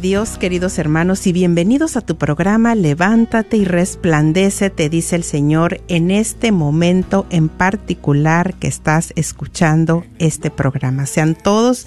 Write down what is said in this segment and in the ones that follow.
Dios. Queridos hermanos y bienvenidos a tu programa Levántate y resplandece, te dice el Señor en este momento en particular que estás escuchando este programa. Sean todos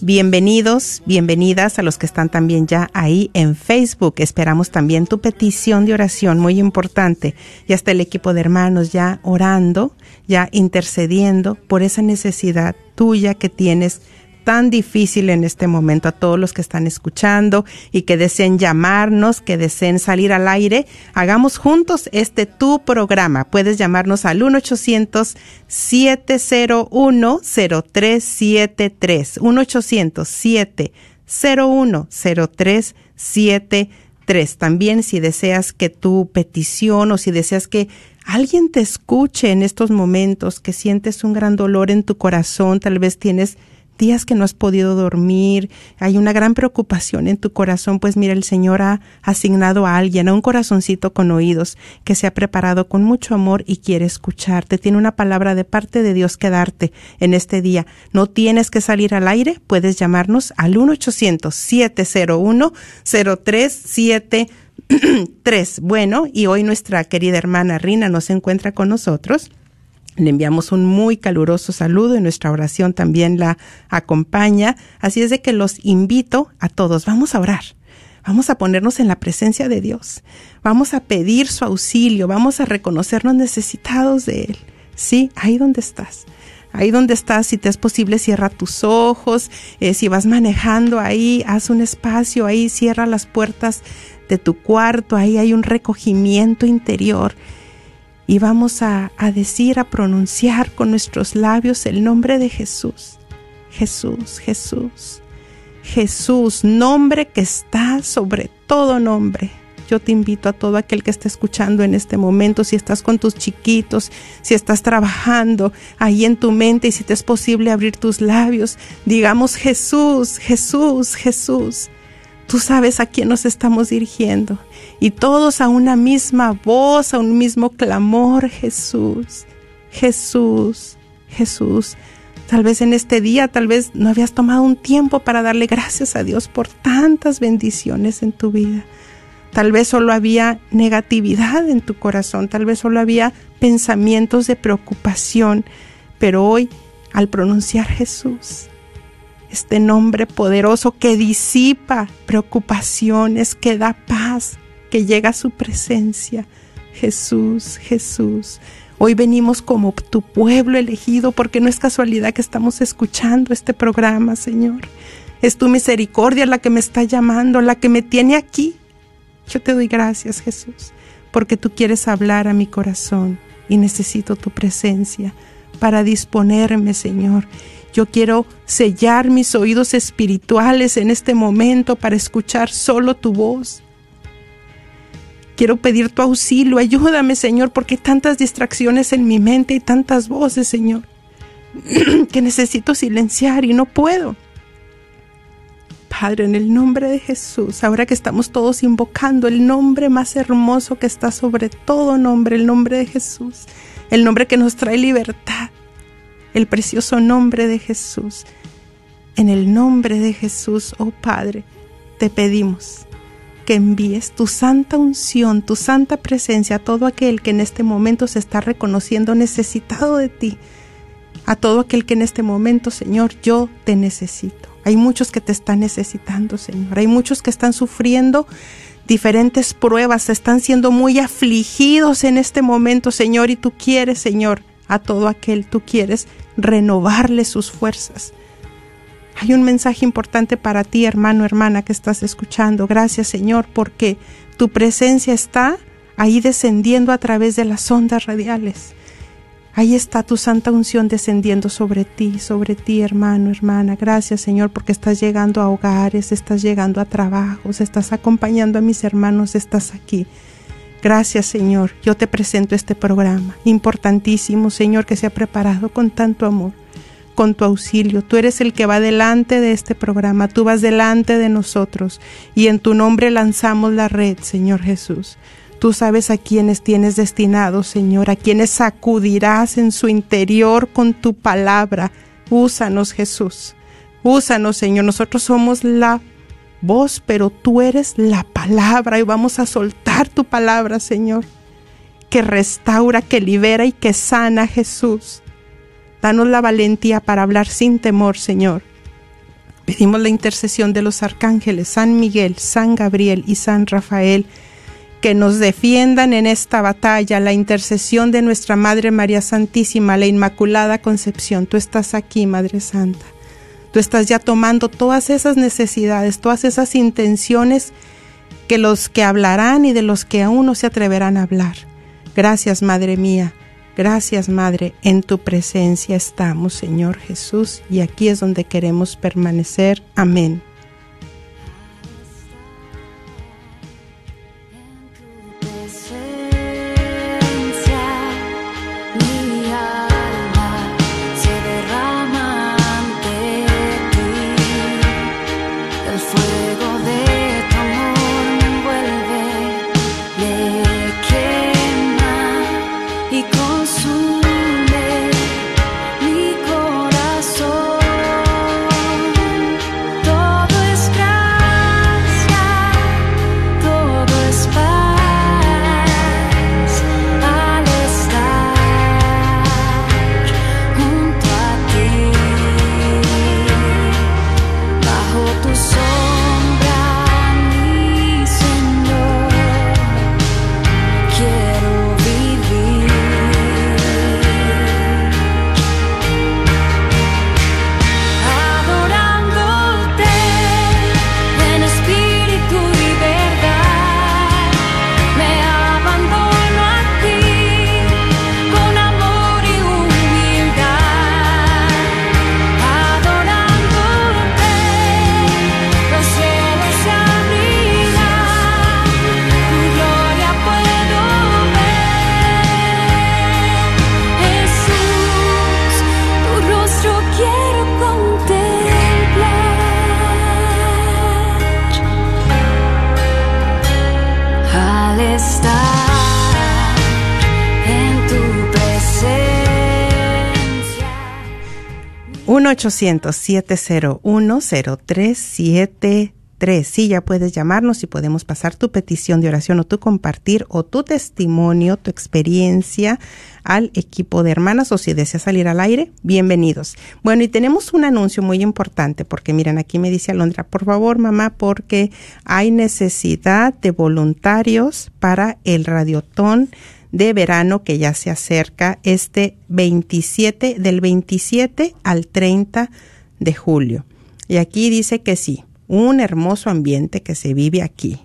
Bienvenidos, bienvenidas a los que están también ya ahí en Facebook. Esperamos también tu petición de oración, muy importante. Ya está el equipo de hermanos ya orando, ya intercediendo por esa necesidad tuya que tienes tan difícil en este momento a todos los que están escuchando y que deseen llamarnos, que deseen salir al aire. Hagamos juntos este tu programa. Puedes llamarnos al 1-800-701-0373. 1-800-701-0373. También si deseas que tu petición o si deseas que alguien te escuche en estos momentos, que sientes un gran dolor en tu corazón, tal vez tienes días que no has podido dormir, hay una gran preocupación en tu corazón, pues mira, el Señor ha asignado a alguien, a un corazoncito con oídos, que se ha preparado con mucho amor y quiere escucharte. Tiene una palabra de parte de Dios que darte en este día. No tienes que salir al aire, puedes llamarnos al 1-800-701-0373. Bueno, y hoy nuestra querida hermana Rina nos encuentra con nosotros. Le enviamos un muy caluroso saludo y nuestra oración también la acompaña. Así es de que los invito a todos. Vamos a orar. Vamos a ponernos en la presencia de Dios. Vamos a pedir su auxilio. Vamos a reconocernos necesitados de Él. Sí, ahí donde estás. Ahí donde estás, si te es posible, cierra tus ojos. Eh, si vas manejando ahí, haz un espacio ahí, cierra las puertas de tu cuarto. Ahí hay un recogimiento interior y vamos a, a, decir, a pronunciar con nuestros labios el nombre de Jesús. Jesús, Jesús, Jesús, nombre que está sobre todo nombre. Yo te invito a todo aquel que esté escuchando en este momento, si estás con tus chiquitos, si estás trabajando ahí en tu mente y si te es posible abrir tus labios, digamos Jesús, Jesús, Jesús. Tú sabes a quién nos estamos dirigiendo. Y todos a una misma voz, a un mismo clamor, Jesús, Jesús, Jesús. Tal vez en este día, tal vez no habías tomado un tiempo para darle gracias a Dios por tantas bendiciones en tu vida. Tal vez solo había negatividad en tu corazón, tal vez solo había pensamientos de preocupación, pero hoy, al pronunciar Jesús, este nombre poderoso que disipa preocupaciones, que da paz, que llega a su presencia. Jesús, Jesús. Hoy venimos como tu pueblo elegido porque no es casualidad que estamos escuchando este programa, Señor. Es tu misericordia la que me está llamando, la que me tiene aquí. Yo te doy gracias, Jesús, porque tú quieres hablar a mi corazón y necesito tu presencia para disponerme, Señor. Yo quiero sellar mis oídos espirituales en este momento para escuchar solo tu voz. Quiero pedir tu auxilio, ayúdame Señor, porque hay tantas distracciones en mi mente y tantas voces, Señor, que necesito silenciar y no puedo. Padre, en el nombre de Jesús, ahora que estamos todos invocando el nombre más hermoso que está sobre todo nombre, el nombre de Jesús, el nombre que nos trae libertad, el precioso nombre de Jesús. En el nombre de Jesús, oh Padre, te pedimos que envíes tu santa unción, tu santa presencia a todo aquel que en este momento se está reconociendo necesitado de ti, a todo aquel que en este momento, Señor, yo te necesito. Hay muchos que te están necesitando, Señor. Hay muchos que están sufriendo diferentes pruebas, están siendo muy afligidos en este momento, Señor, y tú quieres, Señor, a todo aquel, tú quieres renovarle sus fuerzas. Hay un mensaje importante para ti, hermano, hermana, que estás escuchando. Gracias, Señor, porque tu presencia está ahí descendiendo a través de las ondas radiales. Ahí está tu santa unción descendiendo sobre ti, sobre ti, hermano, hermana. Gracias, Señor, porque estás llegando a hogares, estás llegando a trabajos, estás acompañando a mis hermanos, estás aquí. Gracias, Señor. Yo te presento este programa, importantísimo, Señor, que se ha preparado con tanto amor, con tu auxilio. Tú eres el que va delante de este programa, tú vas delante de nosotros y en tu nombre lanzamos la red, Señor Jesús. Tú sabes a quienes tienes destinados, Señor, a quienes sacudirás en su interior con tu palabra. Úsanos, Jesús. Úsanos, Señor. Nosotros somos la voz, pero tú eres la palabra y vamos a soltar tu palabra, Señor, que restaura, que libera y que sana, Jesús. Danos la valentía para hablar sin temor, Señor. Pedimos la intercesión de los arcángeles San Miguel, San Gabriel y San Rafael que nos defiendan en esta batalla, la intercesión de nuestra Madre María Santísima, la Inmaculada Concepción. Tú estás aquí, Madre Santa. Tú estás ya tomando todas esas necesidades, todas esas intenciones que los que hablarán y de los que aún no se atreverán a hablar. Gracias, Madre mía. Gracias, Madre. En tu presencia estamos, Señor Jesús, y aquí es donde queremos permanecer. Amén. Tres Sí, ya puedes llamarnos y podemos pasar tu petición de oración o tu compartir o tu testimonio, tu experiencia al equipo de hermanas o si deseas salir al aire, bienvenidos. Bueno, y tenemos un anuncio muy importante porque miren, aquí me dice Alondra, por favor mamá, porque hay necesidad de voluntarios para el radiotón de verano que ya se acerca este 27, del 27 al 30 de julio. Y aquí dice que sí, un hermoso ambiente que se vive aquí,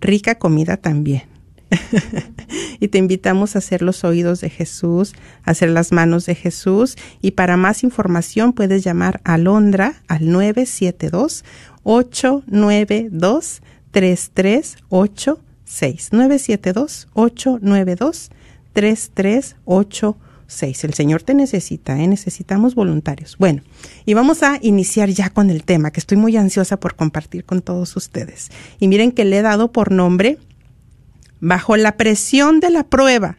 rica comida también. y te invitamos a hacer los oídos de Jesús, a hacer las manos de Jesús. Y para más información puedes llamar a Londra al 972 892 3386 972 892 3386 6. El Señor te necesita, ¿eh? necesitamos voluntarios. Bueno, y vamos a iniciar ya con el tema que estoy muy ansiosa por compartir con todos ustedes. Y miren que le he dado por nombre, bajo la presión de la prueba.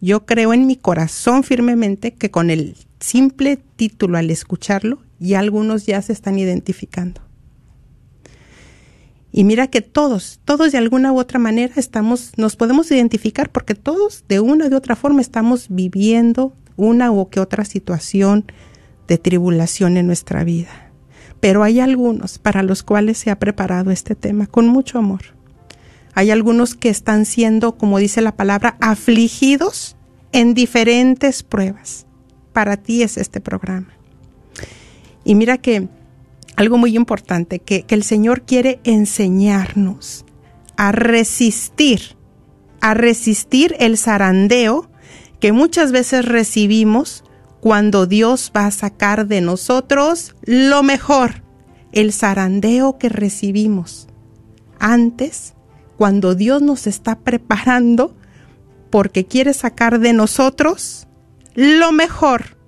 Yo creo en mi corazón firmemente que con el simple título al escucharlo, ya algunos ya se están identificando. Y mira que todos, todos de alguna u otra manera estamos, nos podemos identificar porque todos de una u otra forma estamos viviendo una u que otra situación de tribulación en nuestra vida. Pero hay algunos para los cuales se ha preparado este tema con mucho amor. Hay algunos que están siendo, como dice la palabra, afligidos en diferentes pruebas. Para ti es este programa. Y mira que algo muy importante, que, que el Señor quiere enseñarnos a resistir, a resistir el zarandeo que muchas veces recibimos cuando Dios va a sacar de nosotros lo mejor, el zarandeo que recibimos antes, cuando Dios nos está preparando porque quiere sacar de nosotros lo mejor.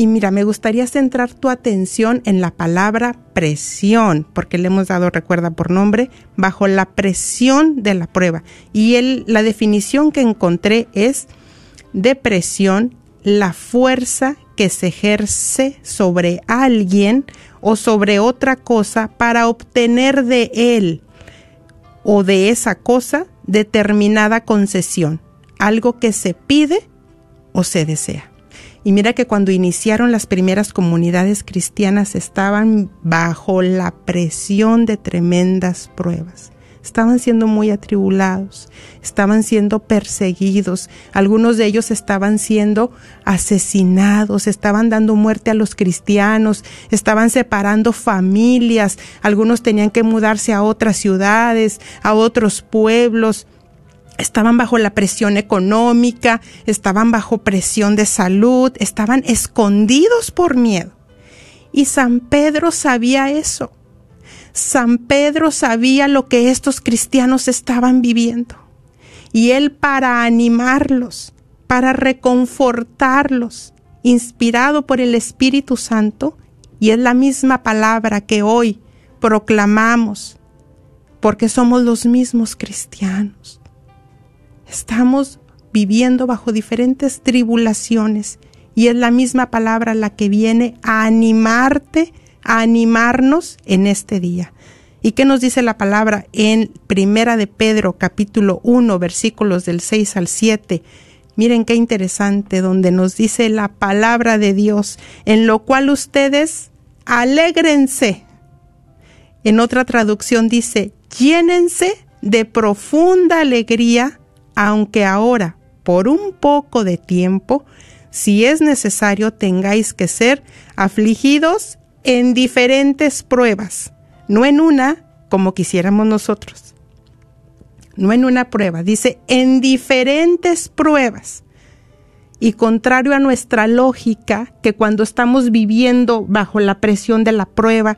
Y mira, me gustaría centrar tu atención en la palabra presión, porque le hemos dado, recuerda por nombre, bajo la presión de la prueba. Y la definición que encontré es depresión la fuerza que se ejerce sobre alguien o sobre otra cosa para obtener de él o de esa cosa determinada concesión, algo que se pide o se desea. Y mira que cuando iniciaron las primeras comunidades cristianas estaban bajo la presión de tremendas pruebas. Estaban siendo muy atribulados, estaban siendo perseguidos, algunos de ellos estaban siendo asesinados, estaban dando muerte a los cristianos, estaban separando familias, algunos tenían que mudarse a otras ciudades, a otros pueblos, estaban bajo la presión económica, estaban bajo presión de salud, estaban escondidos por miedo. Y San Pedro sabía eso. San Pedro sabía lo que estos cristianos estaban viviendo. Y él para animarlos, para reconfortarlos, inspirado por el Espíritu Santo, y es la misma palabra que hoy proclamamos, porque somos los mismos cristianos. Estamos viviendo bajo diferentes tribulaciones y es la misma palabra la que viene a animarte a animarnos en este día. ¿Y qué nos dice la palabra en Primera de Pedro capítulo 1 versículos del 6 al 7? Miren qué interesante donde nos dice la palabra de Dios, en lo cual ustedes alégrense. En otra traducción dice, llénense de profunda alegría, aunque ahora, por un poco de tiempo, si es necesario, tengáis que ser afligidos en diferentes pruebas, no en una como quisiéramos nosotros, no en una prueba, dice en diferentes pruebas. Y contrario a nuestra lógica, que cuando estamos viviendo bajo la presión de la prueba,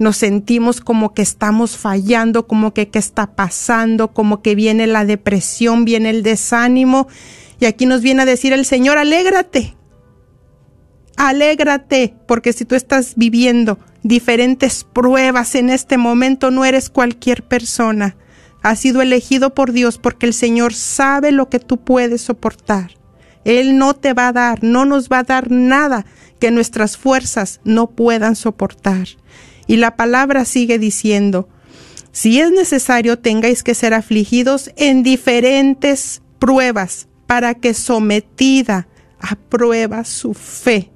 nos sentimos como que estamos fallando, como que qué está pasando, como que viene la depresión, viene el desánimo. Y aquí nos viene a decir el Señor, alégrate, Alégrate, porque si tú estás viviendo diferentes pruebas en este momento, no eres cualquier persona. Has sido elegido por Dios porque el Señor sabe lo que tú puedes soportar. Él no te va a dar, no nos va a dar nada que nuestras fuerzas no puedan soportar. Y la palabra sigue diciendo, si es necesario tengáis que ser afligidos en diferentes pruebas para que sometida a prueba su fe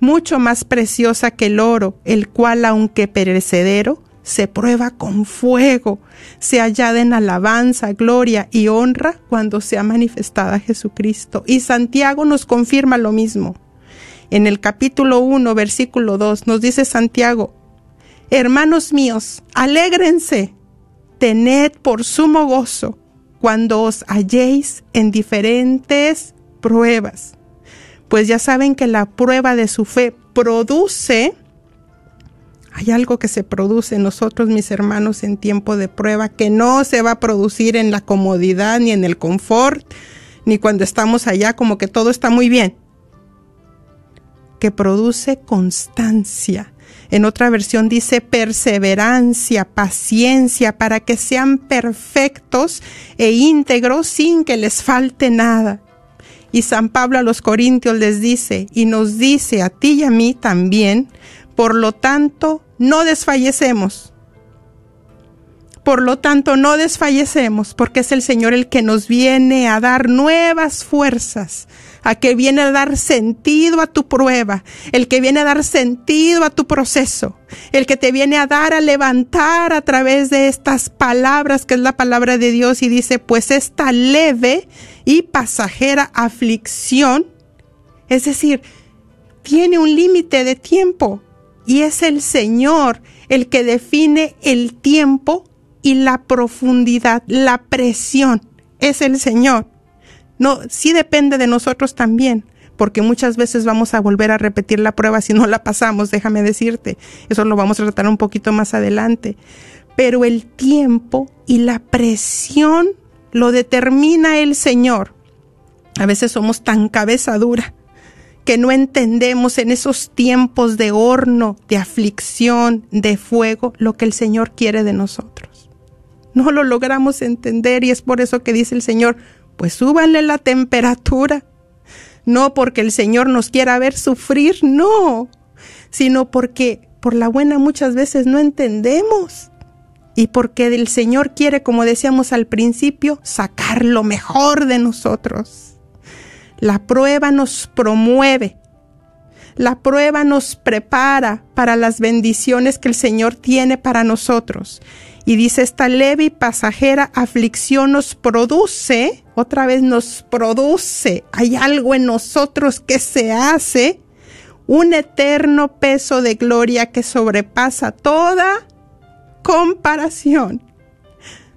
mucho más preciosa que el oro, el cual, aunque perecedero, se prueba con fuego, se hallada en alabanza, gloria y honra cuando sea manifestada Jesucristo. Y Santiago nos confirma lo mismo. En el capítulo 1, versículo 2, nos dice Santiago, Hermanos míos, alégrense, tened por sumo gozo cuando os halléis en diferentes pruebas. Pues ya saben que la prueba de su fe produce, hay algo que se produce en nosotros, mis hermanos, en tiempo de prueba, que no se va a producir en la comodidad ni en el confort, ni cuando estamos allá como que todo está muy bien, que produce constancia. En otra versión dice perseverancia, paciencia, para que sean perfectos e íntegros sin que les falte nada. Y San Pablo a los Corintios les dice, y nos dice a ti y a mí también, por lo tanto, no desfallecemos. Por lo tanto, no desfallecemos, porque es el Señor el que nos viene a dar nuevas fuerzas, a que viene a dar sentido a tu prueba, el que viene a dar sentido a tu proceso, el que te viene a dar a levantar a través de estas palabras que es la palabra de Dios y dice, pues esta leve y pasajera aflicción, es decir, tiene un límite de tiempo y es el Señor el que define el tiempo y la profundidad, la presión, es el Señor. No, sí depende de nosotros también, porque muchas veces vamos a volver a repetir la prueba si no la pasamos, déjame decirte. Eso lo vamos a tratar un poquito más adelante. Pero el tiempo y la presión lo determina el Señor. A veces somos tan cabeza dura que no entendemos en esos tiempos de horno, de aflicción, de fuego, lo que el Señor quiere de nosotros no lo logramos entender y es por eso que dice el Señor, pues súbanle la temperatura. No porque el Señor nos quiera ver sufrir, no, sino porque por la buena muchas veces no entendemos y porque el Señor quiere, como decíamos al principio, sacar lo mejor de nosotros. La prueba nos promueve, la prueba nos prepara para las bendiciones que el Señor tiene para nosotros. Y dice, esta leve y pasajera aflicción nos produce, otra vez nos produce, hay algo en nosotros que se hace, un eterno peso de gloria que sobrepasa toda comparación,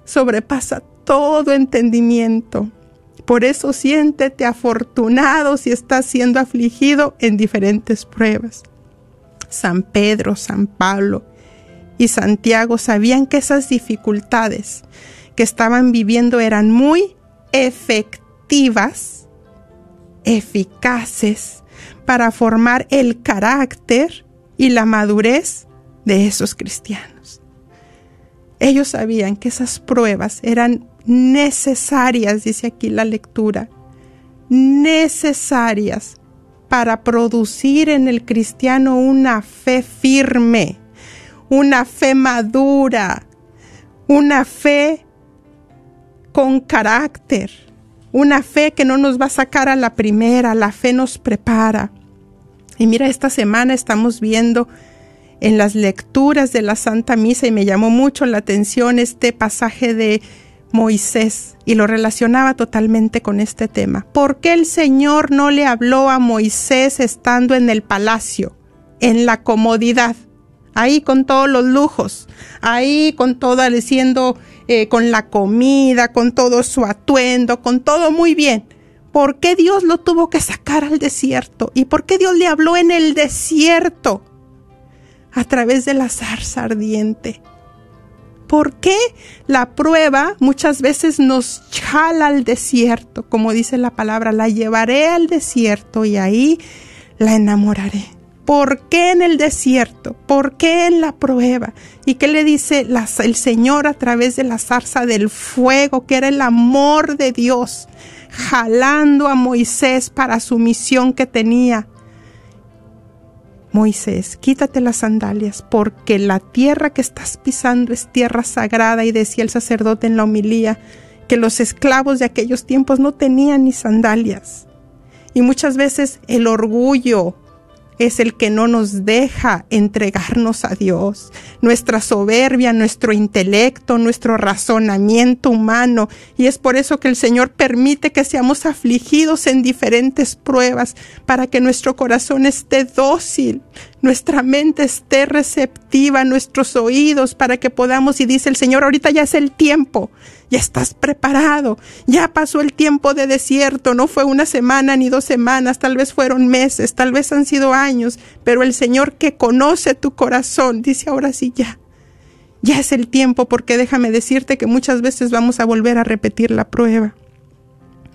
sobrepasa todo entendimiento. Por eso siéntete afortunado si estás siendo afligido en diferentes pruebas. San Pedro, San Pablo, y Santiago sabían que esas dificultades que estaban viviendo eran muy efectivas, eficaces para formar el carácter y la madurez de esos cristianos. Ellos sabían que esas pruebas eran necesarias, dice aquí la lectura, necesarias para producir en el cristiano una fe firme, una fe madura, una fe con carácter, una fe que no nos va a sacar a la primera, la fe nos prepara. Y mira, esta semana estamos viendo en las lecturas de la Santa Misa y me llamó mucho la atención este pasaje de Moisés y lo relacionaba totalmente con este tema. ¿Por qué el Señor no le habló a Moisés estando en el palacio, en la comodidad? Ahí con todos los lujos, ahí con todo diciendo eh, con la comida, con todo su atuendo, con todo muy bien. ¿Por qué Dios lo tuvo que sacar al desierto? ¿Y por qué Dios le habló en el desierto? A través de la zarza ardiente. ¿Por qué la prueba muchas veces nos jala al desierto? Como dice la palabra, la llevaré al desierto y ahí la enamoraré. ¿Por qué en el desierto? ¿Por qué en la prueba? ¿Y qué le dice el Señor a través de la zarza del fuego, que era el amor de Dios, jalando a Moisés para su misión que tenía? Moisés, quítate las sandalias, porque la tierra que estás pisando es tierra sagrada, y decía el sacerdote en la homilía, que los esclavos de aquellos tiempos no tenían ni sandalias. Y muchas veces el orgullo, es el que no nos deja entregarnos a Dios. Nuestra soberbia, nuestro intelecto, nuestro razonamiento humano. Y es por eso que el Señor permite que seamos afligidos en diferentes pruebas, para que nuestro corazón esté dócil, nuestra mente esté receptiva, nuestros oídos, para que podamos, y dice el Señor, ahorita ya es el tiempo ya estás preparado, ya pasó el tiempo de desierto, no fue una semana ni dos semanas, tal vez fueron meses, tal vez han sido años, pero el Señor que conoce tu corazón dice ahora sí ya, ya es el tiempo porque déjame decirte que muchas veces vamos a volver a repetir la prueba.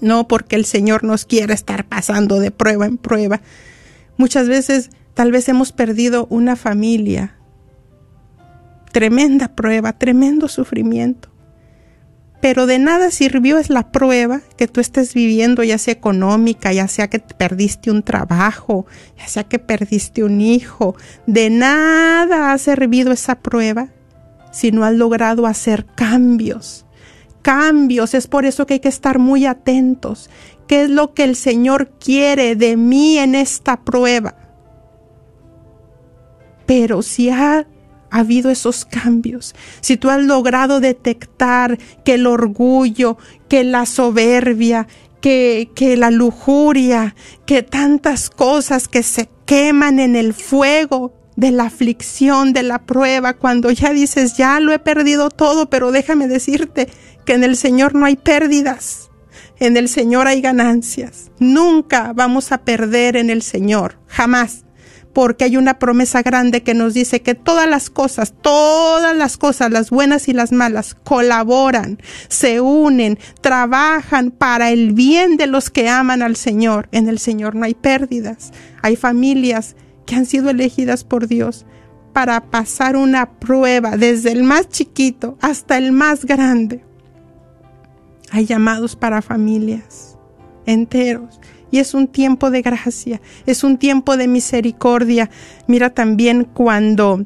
No porque el Señor nos quiera estar pasando de prueba en prueba. Muchas veces tal vez hemos perdido una familia. Tremenda prueba, tremendo sufrimiento pero de nada sirvió es la prueba que tú estés viviendo, ya sea económica, ya sea que perdiste un trabajo, ya sea que perdiste un hijo. De nada ha servido esa prueba si no has logrado hacer cambios. Cambios, es por eso que hay que estar muy atentos. ¿Qué es lo que el Señor quiere de mí en esta prueba? Pero si ha habido esos cambios, si tú has logrado detectar que el orgullo, que la soberbia, que, que, la lujuria, que tantas cosas que se queman en el fuego de la aflicción, de la prueba, cuando ya dices, ya lo he perdido todo, pero déjame decirte que en el Señor no hay pérdidas, en el Señor hay ganancias. Nunca vamos a perder en el Señor, jamás porque hay una promesa grande que nos dice que todas las cosas, todas las cosas, las buenas y las malas, colaboran, se unen, trabajan para el bien de los que aman al Señor. En el Señor no hay pérdidas. Hay familias que han sido elegidas por Dios para pasar una prueba desde el más chiquito hasta el más grande. Hay llamados para familias enteros y es un tiempo de gracia, es un tiempo de misericordia. Mira también cuando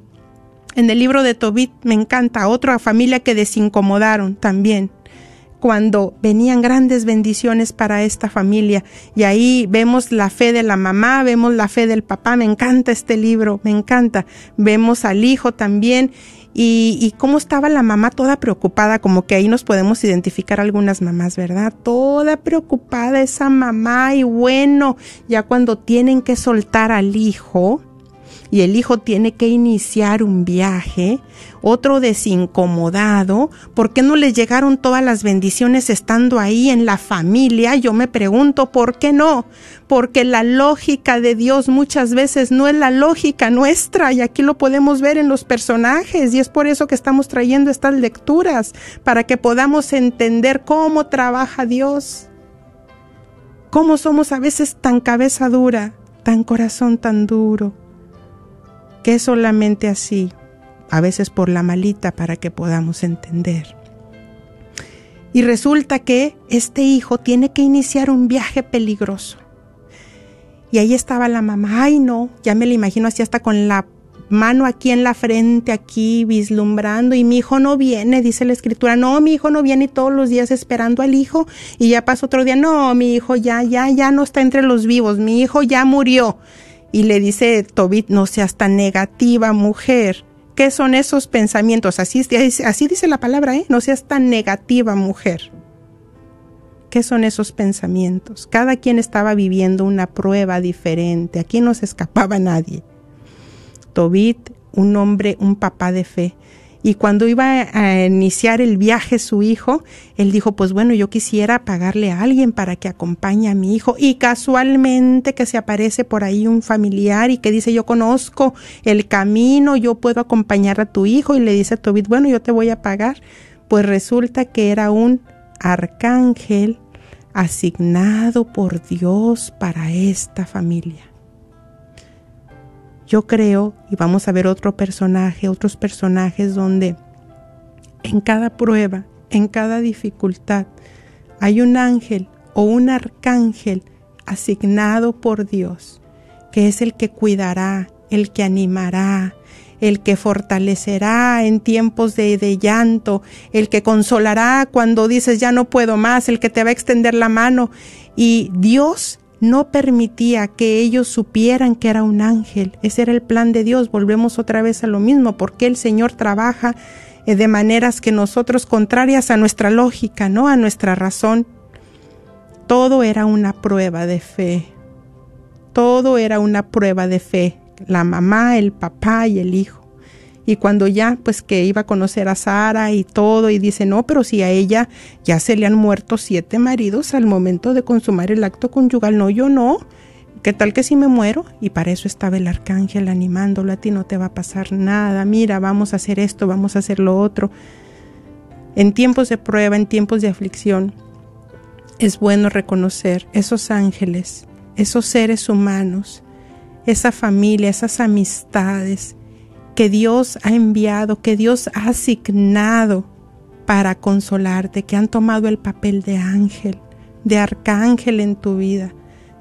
en el libro de Tobit me encanta otra familia que desincomodaron también cuando venían grandes bendiciones para esta familia. Y ahí vemos la fe de la mamá, vemos la fe del papá. Me encanta este libro, me encanta. Vemos al hijo también y, y, cómo estaba la mamá toda preocupada, como que ahí nos podemos identificar algunas mamás, ¿verdad? Toda preocupada esa mamá y bueno, ya cuando tienen que soltar al hijo, y el hijo tiene que iniciar un viaje, otro desincomodado, ¿por qué no le llegaron todas las bendiciones estando ahí en la familia? Yo me pregunto, ¿por qué no? Porque la lógica de Dios muchas veces no es la lógica nuestra y aquí lo podemos ver en los personajes y es por eso que estamos trayendo estas lecturas, para que podamos entender cómo trabaja Dios, cómo somos a veces tan cabeza dura, tan corazón tan duro que es solamente así, a veces por la malita para que podamos entender. Y resulta que este hijo tiene que iniciar un viaje peligroso. Y ahí estaba la mamá, ay no, ya me lo imagino así hasta con la mano aquí en la frente, aquí vislumbrando, y mi hijo no viene, dice la escritura, no, mi hijo no viene y todos los días esperando al hijo, y ya pasa otro día, no, mi hijo ya, ya, ya no está entre los vivos, mi hijo ya murió. Y le dice Tobit, no seas tan negativa, mujer. ¿Qué son esos pensamientos? Así, así dice la palabra, ¿eh? No seas tan negativa, mujer. ¿Qué son esos pensamientos? Cada quien estaba viviendo una prueba diferente. Aquí no se escapaba nadie. Tobit, un hombre, un papá de fe, y cuando iba a iniciar el viaje su hijo, él dijo, pues bueno, yo quisiera pagarle a alguien para que acompañe a mi hijo. Y casualmente que se aparece por ahí un familiar y que dice, yo conozco el camino, yo puedo acompañar a tu hijo. Y le dice a Tobit, bueno, yo te voy a pagar. Pues resulta que era un arcángel asignado por Dios para esta familia. Yo creo, y vamos a ver otro personaje, otros personajes donde en cada prueba, en cada dificultad, hay un ángel o un arcángel asignado por Dios, que es el que cuidará, el que animará, el que fortalecerá en tiempos de, de, llanto, el que consolará cuando dices ya no puedo más, el que te va a extender la mano. Y Dios no permitía que ellos supieran que era un ángel. Ese era el plan de Dios. Volvemos otra vez a lo mismo, porque el Señor trabaja eh, de maneras que nosotros contrarias a nuestra lógica, ¿no? A nuestra razón. Todo era una prueba de fe. Todo era una prueba de fe. La mamá, el papá y el hijo. Y cuando ya, pues que iba a conocer a Sara y todo, y dice, no, pero si a ella ya se le han muerto siete maridos al momento de consumar el acto conyugal, no, yo no. ¿Qué tal que si me muero? Y para eso estaba el arcángel animándolo, a ti no te va a pasar nada, mira, vamos a hacer esto, vamos a hacer lo otro. En tiempos de prueba, en tiempos de aflicción, es bueno reconocer esos ángeles, esos seres humanos, esa familia, esas amistades, que Dios ha enviado, que Dios ha asignado para consolarte, que han tomado el papel de ángel, de arcángel en tu vida.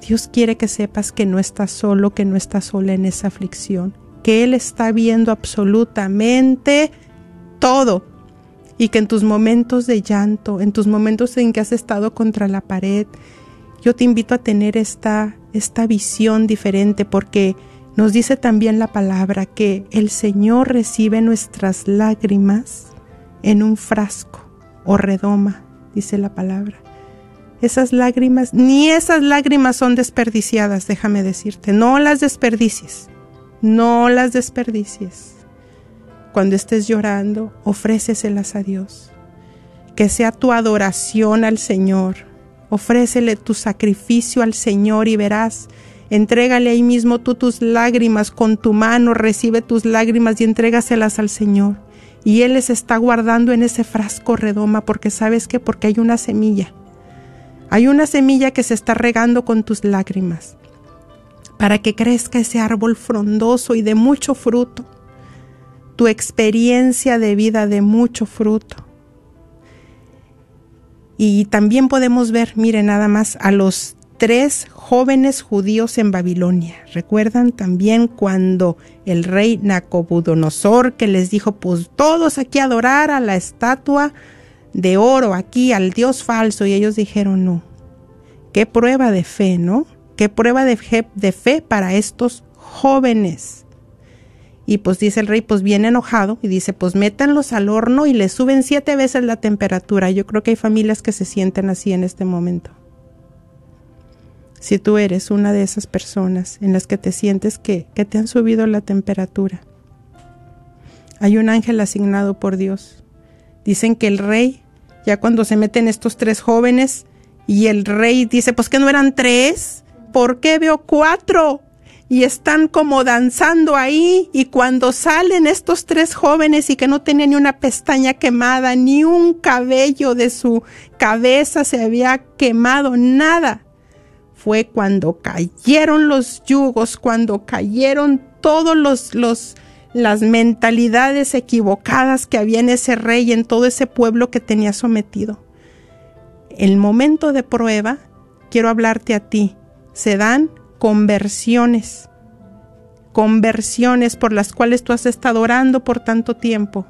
Dios quiere que sepas que no estás solo, que no estás sola en esa aflicción, que Él está viendo absolutamente todo. Y que en tus momentos de llanto, en tus momentos en que has estado contra la pared, yo te invito a tener esta, esta visión diferente porque nos dice también la palabra que el Señor recibe nuestras lágrimas en un frasco o redoma, dice la palabra. Esas lágrimas, ni esas lágrimas son desperdiciadas, déjame decirte. No las desperdicies, no las desperdicies. Cuando estés llorando, ofréceselas a Dios. Que sea tu adoración al Señor. Ofrécele tu sacrificio al Señor y verás. Entrégale ahí mismo tú tus lágrimas con tu mano, recibe tus lágrimas y entrégaselas al Señor. Y Él les está guardando en ese frasco redoma porque sabes que porque hay una semilla hay una semilla que se está regando con tus lágrimas para que crezca ese árbol frondoso y de mucho fruto. Tu experiencia de vida de mucho fruto. Y también podemos ver, mire nada más, a los tres jóvenes judíos en Babilonia. ¿Recuerdan también cuando el rey Nacobudonosor que les dijo, pues todos aquí adorar a la estatua de oro aquí al Dios falso y ellos dijeron no. Qué prueba de fe, ¿no? Qué prueba de fe, para estos jóvenes. Y pues dice el rey, pues bien enojado, y dice, pues métanlos al horno y le suben siete veces la temperatura. Yo creo que hay familias que se sienten así en este momento. Si tú eres una de esas personas en las que te sientes que, que te han subido la temperatura, hay un ángel asignado por Dios Dicen que el rey, ya cuando se meten estos tres jóvenes, y el rey dice, pues que no eran tres, ¿por qué veo cuatro? Y están como danzando ahí, y cuando salen estos tres jóvenes y que no tenían ni una pestaña quemada, ni un cabello de su cabeza se había quemado, nada. Fue cuando cayeron los yugos, cuando cayeron todos los, las mentalidades equivocadas que había en ese rey en todo ese pueblo que tenía sometido. El momento de prueba, quiero hablarte a ti, se dan conversiones, conversiones por las cuales tú has estado orando por tanto tiempo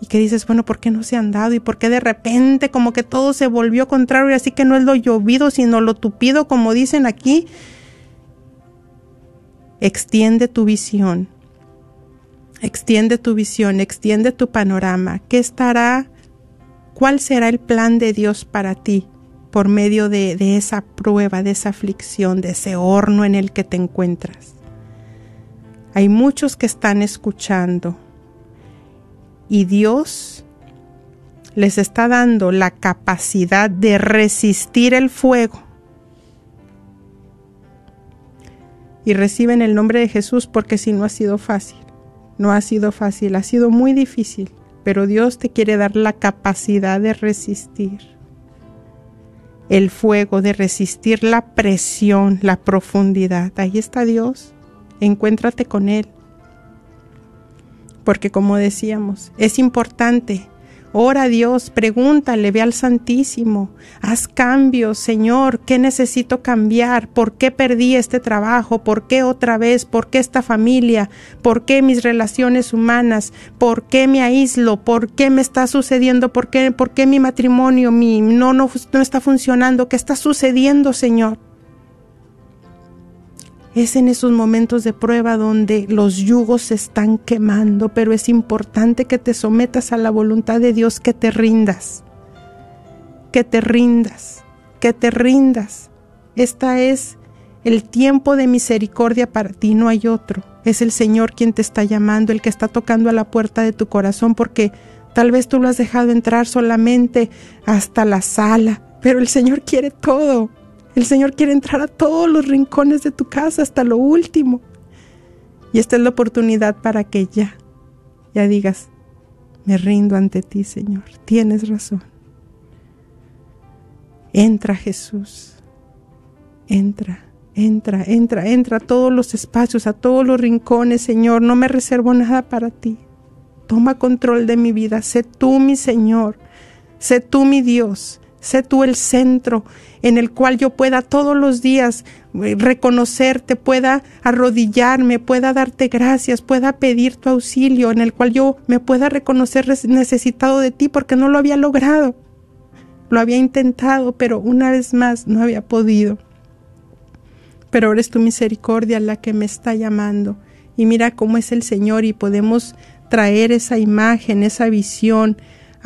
y que dices, bueno, ¿por qué no se han dado? ¿Y por qué de repente como que todo se volvió contrario así que no es lo llovido, sino lo tupido, como dicen aquí? Extiende tu visión Extiende tu visión, extiende tu panorama. ¿Qué estará? ¿Cuál será el plan de Dios para ti por medio de, de esa prueba, de esa aflicción, de ese horno en el que te encuentras? Hay muchos que están escuchando y Dios les está dando la capacidad de resistir el fuego. Y reciben el nombre de Jesús porque si no ha sido fácil. No ha sido fácil, ha sido muy difícil, pero Dios te quiere dar la capacidad de resistir el fuego, de resistir la presión, la profundidad. Ahí está Dios, encuéntrate con Él. Porque como decíamos, es importante Ora a Dios, pregúntale, ve al Santísimo, haz cambios, Señor, ¿qué necesito cambiar? ¿Por qué perdí este trabajo? ¿Por qué otra vez? ¿Por qué esta familia? ¿Por qué mis relaciones humanas? ¿Por qué me aíslo? ¿Por qué me está sucediendo? ¿Por qué, por qué mi matrimonio mi, no, no, no está funcionando? ¿Qué está sucediendo, Señor? Es en esos momentos de prueba donde los yugos se están quemando, pero es importante que te sometas a la voluntad de Dios, que te rindas, que te rindas, que te rindas. Esta es el tiempo de misericordia para ti, no hay otro. Es el Señor quien te está llamando, el que está tocando a la puerta de tu corazón, porque tal vez tú lo has dejado entrar solamente hasta la sala, pero el Señor quiere todo. El Señor quiere entrar a todos los rincones de tu casa hasta lo último. Y esta es la oportunidad para que ya, ya digas, me rindo ante ti, Señor. Tienes razón. Entra Jesús. Entra, entra, entra, entra a todos los espacios, a todos los rincones, Señor. No me reservo nada para ti. Toma control de mi vida. Sé tú mi Señor. Sé tú mi Dios. Sé tú el centro en el cual yo pueda todos los días eh, reconocerte, pueda arrodillarme, pueda darte gracias, pueda pedir tu auxilio, en el cual yo me pueda reconocer necesitado de ti porque no lo había logrado. Lo había intentado, pero una vez más no había podido. Pero ahora es tu misericordia la que me está llamando. Y mira cómo es el Señor y podemos traer esa imagen, esa visión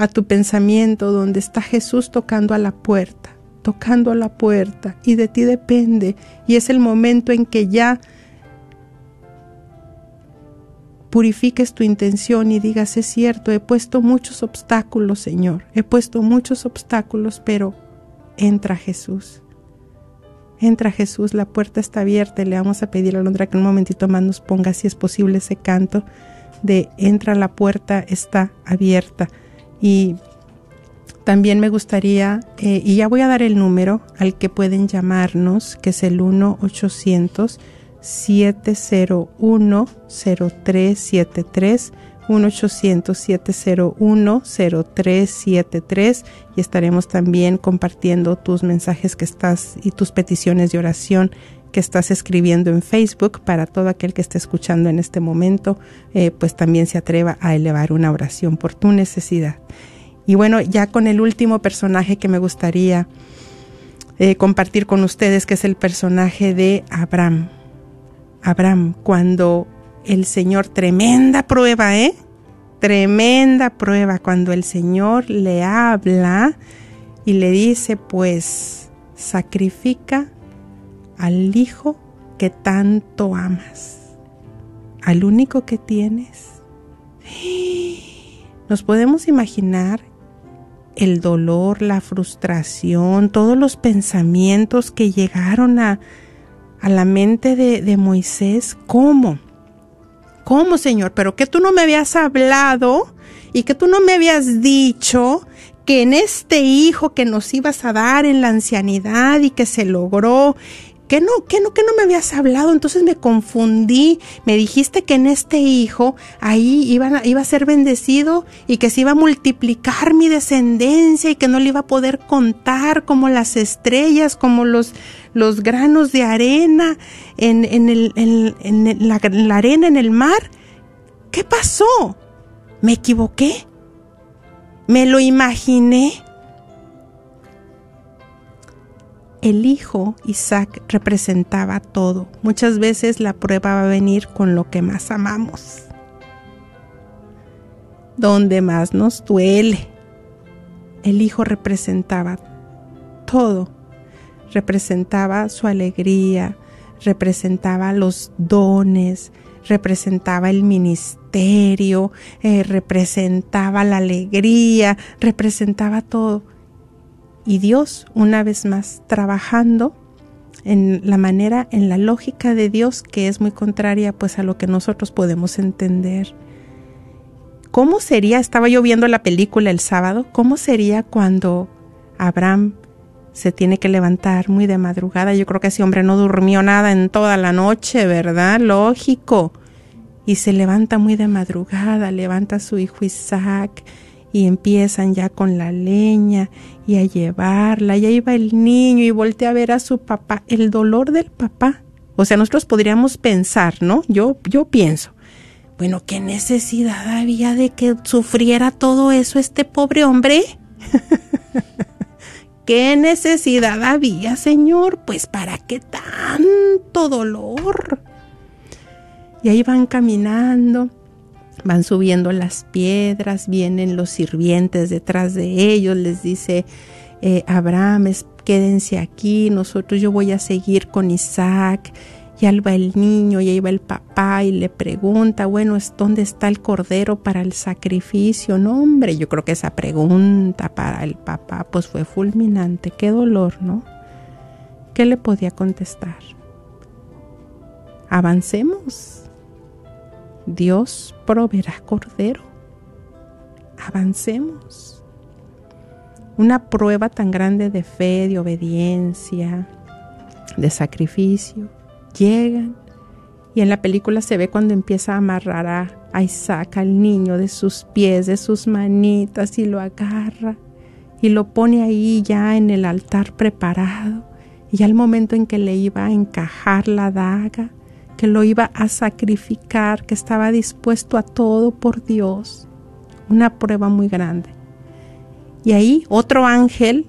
a tu pensamiento donde está Jesús tocando a la puerta, tocando a la puerta y de ti depende y es el momento en que ya purifiques tu intención y digas, es cierto, he puesto muchos obstáculos, Señor, he puesto muchos obstáculos, pero entra Jesús. Entra Jesús, la puerta está abierta y le vamos a pedir a Londra que un momentito más nos ponga, si es posible, ese canto de entra, la puerta está abierta. Y también me gustaría, eh, y ya voy a dar el número al que pueden llamarnos, que es el 1-800-701-0373. 1-800-701-0373 y estaremos también compartiendo tus mensajes que estás y tus peticiones de oración que estás escribiendo en Facebook para todo aquel que esté escuchando en este momento, eh, pues también se atreva a elevar una oración por tu necesidad. Y bueno, ya con el último personaje que me gustaría eh, compartir con ustedes, que es el personaje de Abraham. Abraham, cuando el Señor, tremenda prueba, ¿eh? Tremenda prueba, cuando el Señor le habla y le dice, pues, sacrifica al hijo que tanto amas, al único que tienes. Nos podemos imaginar el dolor, la frustración, todos los pensamientos que llegaron a, a la mente de, de, Moisés. ¿Cómo? ¿Cómo, Señor? Pero que tú no me habías hablado y que tú no me habías dicho que en este hijo que nos ibas a dar en la ancianidad y que se logró ¿Qué no, qué no, qué no me habías hablado? Entonces me confundí. Me dijiste que en este hijo ahí iba, a ser bendecido y que se iba a multiplicar mi descendencia y que no le iba a poder contar como las estrellas, como los, los granos de arena en, en, el, en, la, la arena en el mar. ¿Qué pasó? ¿Me equivoqué? ¿Me lo imaginé? El hijo Isaac representaba todo. Muchas veces la prueba va a venir con lo que más amamos, donde más nos duele. El hijo representaba todo, representaba su alegría, representaba los dones, representaba el ministerio, eh, representaba la alegría, representaba todo y Dios una vez más trabajando en la manera, en la lógica de Dios que es muy contraria pues a lo que nosotros podemos entender. ¿Cómo sería, estaba yo viendo la película el sábado, cómo sería cuando Abraham se tiene que levantar muy de madrugada? Yo creo que ese hombre no durmió nada en toda la noche, ¿verdad? Lógico. Y se levanta muy de madrugada, levanta a su hijo Isaac y empiezan ya con la leña y a llevarla. Ya iba el niño y voltea a ver a su papá. El dolor del papá. O sea, nosotros podríamos pensar, ¿no? Yo, yo pienso. Bueno, ¿qué necesidad había de que sufriera todo eso este pobre hombre? ¿Qué necesidad había, Señor? Pues para qué tanto dolor. Y ahí van caminando Van subiendo las piedras, vienen los sirvientes detrás de ellos, les dice eh, Abraham, quédense aquí, nosotros yo voy a seguir con Isaac. Y ahí va el niño, y ahí va el papá y le pregunta, bueno, ¿dónde está el cordero para el sacrificio? No, hombre, yo creo que esa pregunta para el papá pues fue fulminante, qué dolor, ¿no? ¿Qué le podía contestar? Avancemos Dios proveerá cordero. Avancemos. Una prueba tan grande de fe, de obediencia, de sacrificio, llegan y en la película se ve cuando empieza a amarrar a, Isaac, al niño, de sus pies, de sus manitas y lo agarra y lo pone ahí ya en el altar preparado. Y al momento en que le iba a encajar la daga, que lo iba a sacrificar, que estaba dispuesto a todo por Dios. Una prueba muy grande. Y ahí otro ángel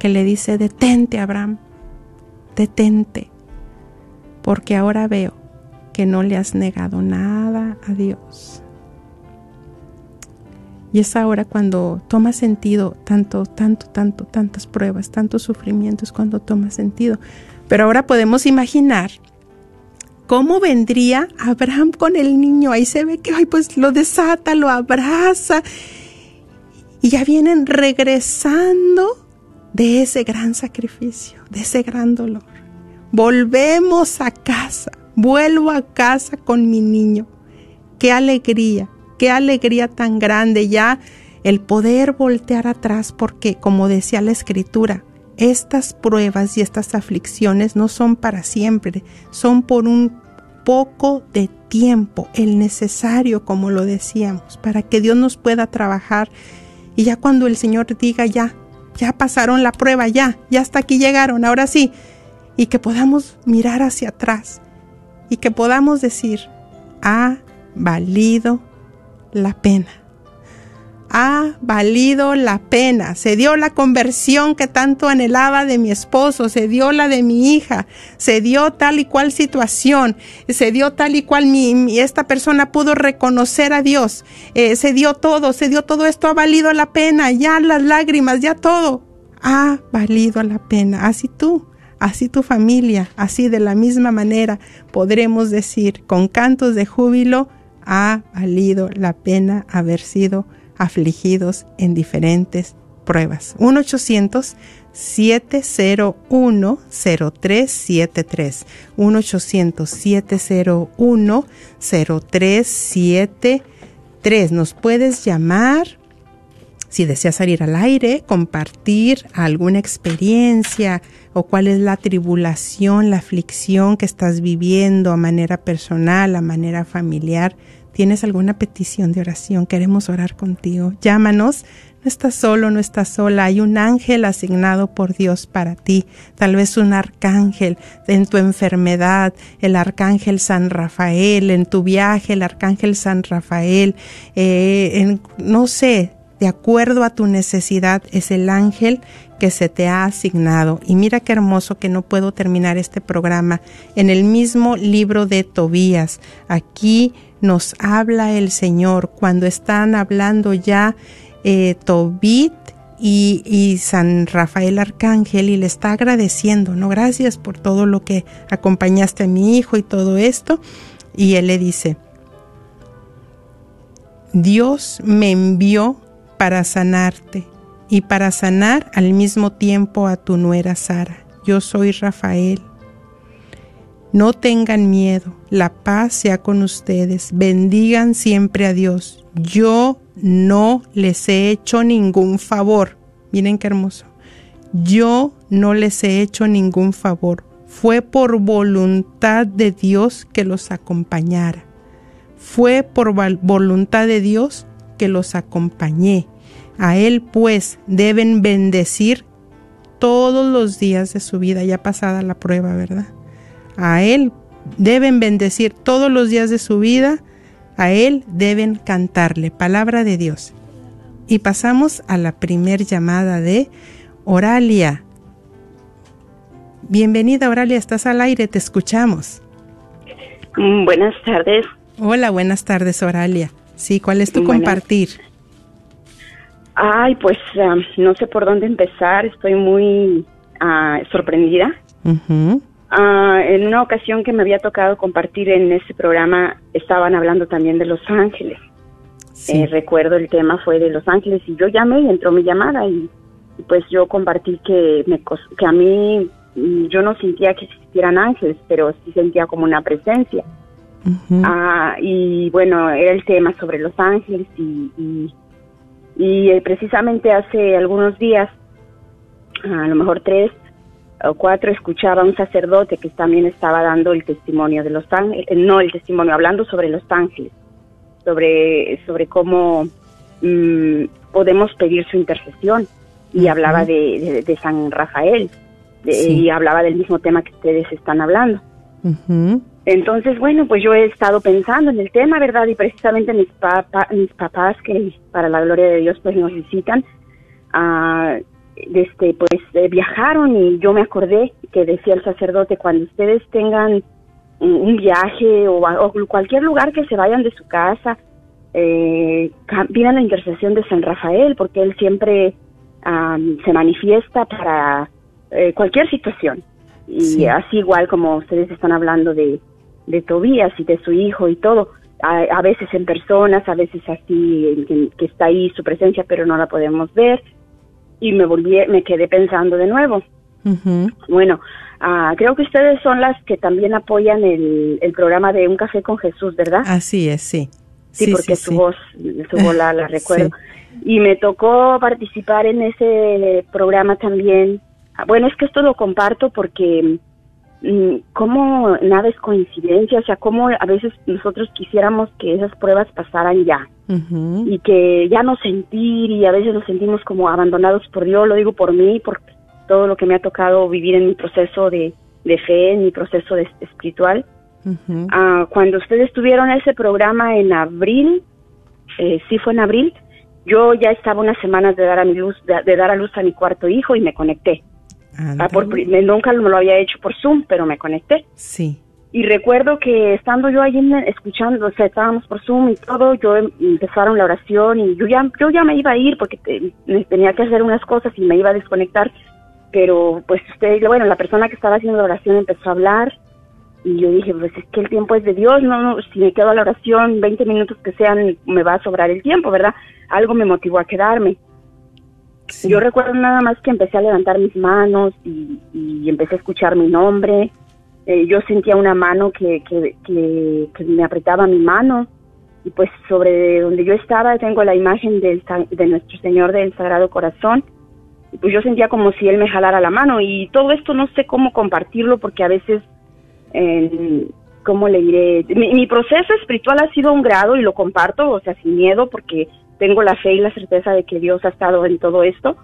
que le dice, detente Abraham, detente, porque ahora veo que no le has negado nada a Dios. Y es ahora cuando toma sentido tanto, tanto, tanto, tantas pruebas, tantos sufrimientos, cuando toma sentido. Pero ahora podemos imaginar ¿Cómo vendría Abraham con el niño? Ahí se ve que ay, pues lo desata, lo abraza. Y ya vienen regresando de ese gran sacrificio, de ese gran dolor. Volvemos a casa, vuelvo a casa con mi niño. Qué alegría, qué alegría tan grande ya el poder voltear atrás porque, como decía la escritura, estas pruebas y estas aflicciones no son para siempre, son por un poco de tiempo, el necesario, como lo decíamos, para que Dios nos pueda trabajar. Y ya cuando el Señor diga, ya, ya pasaron la prueba, ya, ya hasta aquí llegaron, ahora sí, y que podamos mirar hacia atrás y que podamos decir, ha valido la pena ha valido la pena. Se dio la conversión que tanto anhelaba de mi esposo, se dio la de mi hija, se dio tal y cual situación, se dio tal y cual mi, esta persona pudo reconocer a Dios, eh, se dio todo, se dio todo esto, ha valido la pena, ya las lágrimas, ya todo, ha valido la pena. Así tú, así tu familia, así de la misma manera podremos decir con cantos de júbilo, ha valido la pena haber sido afligidos en diferentes pruebas. 1-800-701-0373. 1-800-701-0373. Nos puedes llamar si deseas salir al aire, compartir alguna experiencia o cuál es la tribulación, la aflicción que estás viviendo a manera personal, a manera familiar tienes alguna petición de oración, queremos orar contigo. Llámanos. No estás solo, no estás sola. Hay un ángel asignado por Dios para ti. Tal vez un arcángel en tu enfermedad, el arcángel San Rafael, en tu viaje, el arcángel San Rafael, eh, en, no sé, de acuerdo a tu necesidad, es el ángel que se te ha asignado. Y mira qué hermoso que no puedo terminar este programa en el mismo libro de Tobías. Aquí nos habla el Señor cuando están hablando ya eh, Tobit y, y, San Rafael Arcángel y le está agradeciendo, ¿no? Gracias por todo lo que acompañaste a mi hijo y todo esto. Y él le dice, Dios me envió para sanarte y para sanar al mismo tiempo a tu nuera Sara. Yo soy Rafael no tengan miedo, la paz sea con ustedes, bendigan siempre a Dios. Yo no les he hecho ningún favor. Miren qué hermoso. Yo no les he hecho ningún favor. Fue por voluntad de Dios que los acompañara. Fue por voluntad de Dios que los acompañé. A Él pues deben bendecir todos los días de su vida, ya pasada la prueba, ¿verdad? A Él deben bendecir todos los días de su vida, a Él deben cantarle, palabra de Dios. Y pasamos a la primer llamada de Oralia. Bienvenida Oralia, estás al aire, te escuchamos. Mm, buenas tardes. Hola, buenas tardes Oralia. Sí, ¿cuál es tu compartir? Ay, pues um, no sé por dónde empezar, estoy muy uh, sorprendida. Ah, en una ocasión que me había tocado compartir en ese programa, estaban hablando también de Los Ángeles. Eh, recuerdo el tema fue de Los Ángeles y yo llamé y entró mi llamada y, pues yo compartí que, me, que a mí mm, yo no sentía que existieran ángeles, pero sí sentía como una presencia. Ah, y bueno, era el tema sobre Los Ángeles y, y, y eh, precisamente hace algunos días, a lo mejor tres, o cuatro escuchaba a un sacerdote que también estaba dando el testimonio de los ángeles, eh, no el testimonio, hablando sobre los ángeles, sobre, sobre cómo mm, podemos pedir su intercesión. y hablaba de, de, San Rafael y hablaba del mismo tema que ustedes están hablando. Entonces, bueno, pues yo he estado pensando en el tema, ¿verdad? Y precisamente mis, mis papás, que para la gloria de Dios, pues nos visitan, uh, este, pues eh, viajaron y yo me acordé que decía el sacerdote, cuando ustedes tengan un viaje o, cualquier lugar que se vayan de su casa, eh, pidan la intercesión de San Rafael, porque él siempre se manifiesta para eh, cualquier situación. Y así igual como ustedes están hablando de, de Tobías y de su hijo y todo, a, veces en personas, a veces así, que, está ahí su presencia, pero no la podemos ver. Y me volví, me quedé pensando de nuevo. Bueno, Ah, creo que ustedes son las que también apoyan el, el, programa de Un Café con Jesús, ¿verdad? Así es, sí. Sí, porque su voz, su voz la, recuerdo. Y me tocó participar en ese programa también. Ah, bueno, es que esto lo comparto porque mm, como nada es coincidencia, o sea, como a veces nosotros quisiéramos que esas pruebas pasaran ya y que ya no sentir y a veces nos sentimos como abandonados por Dios, lo digo por mí, porque todo lo que me ha tocado vivir en mi proceso de, fe, en mi proceso de, espiritual. Ah, cuando ustedes tuvieron ese programa en abril, eh, sí fue en abril, yo ya estaba unas semanas de dar a mi luz, de, dar a luz a mi cuarto hijo y me conecté. Ah, por, nunca me lo había hecho por Zoom, pero me conecté. Sí. Y recuerdo que estando yo allí escuchando, o sea, estábamos por Zoom y todo, yo em, empezaron la oración y yo ya, yo ya me iba a ir porque tenía que hacer unas cosas y me iba a desconectar pero pues usted, bueno, la persona que estaba haciendo la oración empezó a hablar y yo dije, pues es que el tiempo es de Dios, no, no si me quedo a la oración 20 minutos que sean, me va a sobrar el tiempo, ¿verdad? Algo me motivó a quedarme. Yo recuerdo nada más que empecé a levantar mis manos y, empecé a escuchar mi nombre. Eh, yo sentía una mano que, que, que, me apretaba mi mano. Y pues sobre donde yo estaba tengo la imagen del, de nuestro Señor del Sagrado Corazón. Pues yo sentía como si él me jalara la mano. Y todo esto no sé cómo compartirlo porque a veces, eh, ¿cómo le diré? Mi, proceso espiritual ha sido un grado y lo comparto, o sea, sin miedo porque tengo la fe y la certeza de que Dios ha estado en todo esto,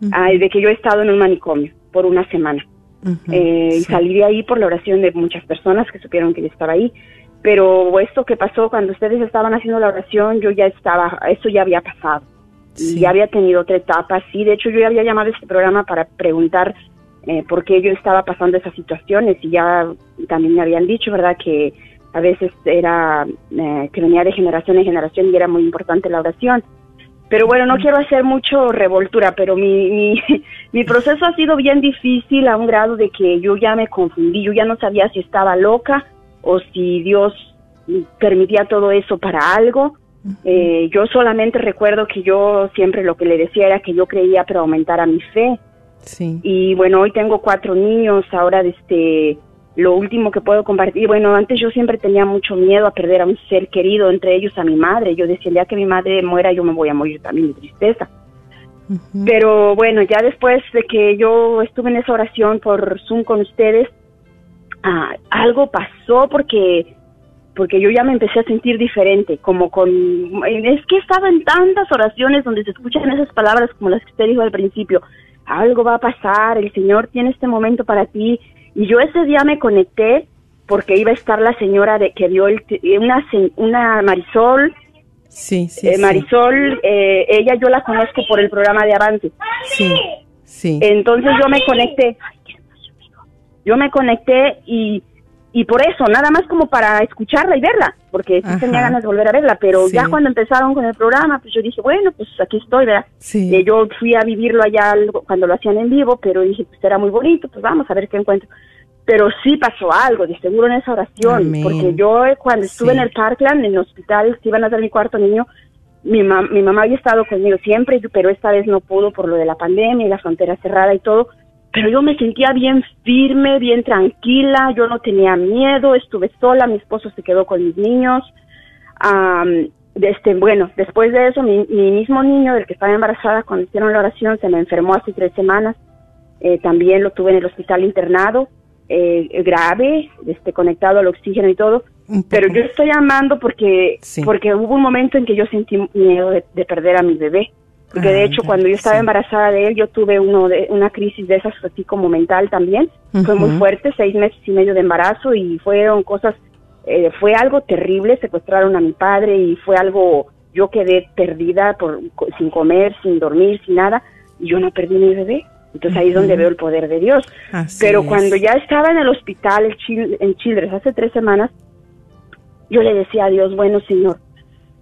de que yo he estado en un manicomio por una semana. Eh, Y salí de ahí por la oración de muchas personas que supieron que yo estaba ahí. Pero esto que pasó cuando ustedes estaban haciendo la oración, yo ya estaba, eso ya había pasado y ya había tenido otra etapa, sí, de hecho yo ya había llamado a este programa para preguntar eh, por qué yo estaba pasando esas situaciones y ya también me habían dicho, ¿verdad?, que a veces era, eh, que venía de generación en generación y era muy importante la oración. Pero bueno, no quiero hacer mucho revoltura, pero mi, mi, mi proceso ha sido bien difícil a un grado de que yo ya me confundí, yo ya no sabía si estaba loca o si Dios permitía todo eso para algo eh, yo solamente recuerdo que yo siempre lo que le decía era que yo creía pero aumentara mi fe. Sí. Y bueno, hoy tengo cuatro niños, ahora este lo último que puedo compartir, bueno, antes yo siempre tenía mucho miedo a perder a un ser querido, entre ellos a mi madre. Yo decía, día que mi madre muera, yo me voy a morir también de tristeza. Pero bueno, ya después de que yo estuve en esa oración por Zoom con ustedes, ah, algo pasó porque porque yo ya me empecé a sentir diferente, como con... Es que he estado en tantas oraciones donde se escuchan esas palabras como las que usted dijo al principio, algo va a pasar, el Señor tiene este momento para ti, y yo ese día me conecté porque iba a estar la señora de que dio el, una, una Marisol, Sí, sí. Eh, Marisol, Eh, ella yo la conozco por el programa de Avance. Sí, sí. Entonces yo me conecté. Yo me conecté y y por eso, nada más como para escucharla y verla, porque sí tenía ganas de volver a verla, pero ya cuando empezaron con el programa, pues yo dije, bueno, pues aquí estoy, ¿verdad? Sí. Eh, yo fui a vivirlo allá cuando lo hacían en vivo, pero dije, pues era muy bonito, pues vamos a ver qué encuentro. Pero sí pasó algo, de seguro en esa oración, porque yo eh, cuando estuve en el Parkland, en el hospital, que iban a dar mi cuarto niño, mi, mi mamá había estado conmigo siempre, pero esta vez no pudo por lo de la pandemia y la frontera cerrada y todo, pero yo me sentía bien firme, bien tranquila, yo no tenía miedo, estuve sola, mi esposo se quedó con mis niños. este, bueno, después de eso, mi, mismo niño del que estaba embarazada cuando hicieron la oración se me enfermó hace tres semanas. Eh, también lo tuve en el hospital internado, eh, grave, este, conectado al oxígeno y todo. Pero yo estoy amando porque, porque hubo un momento en que yo sentí miedo de, perder a mi bebé. Porque de hecho, cuando yo estaba embarazada de él, yo tuve uno de, una crisis de esas así como mental también. Fue muy fuerte, seis meses y medio de embarazo y fueron cosas, eh, fue algo terrible. Secuestraron a mi padre y fue algo, yo quedé perdida por, sin comer, sin dormir, sin nada. Y yo no perdí mi bebé. Entonces ahí es donde veo el poder de Dios. Pero cuando ya estaba en el hospital en Childress hace tres semanas, yo le decía a Dios, bueno Señor,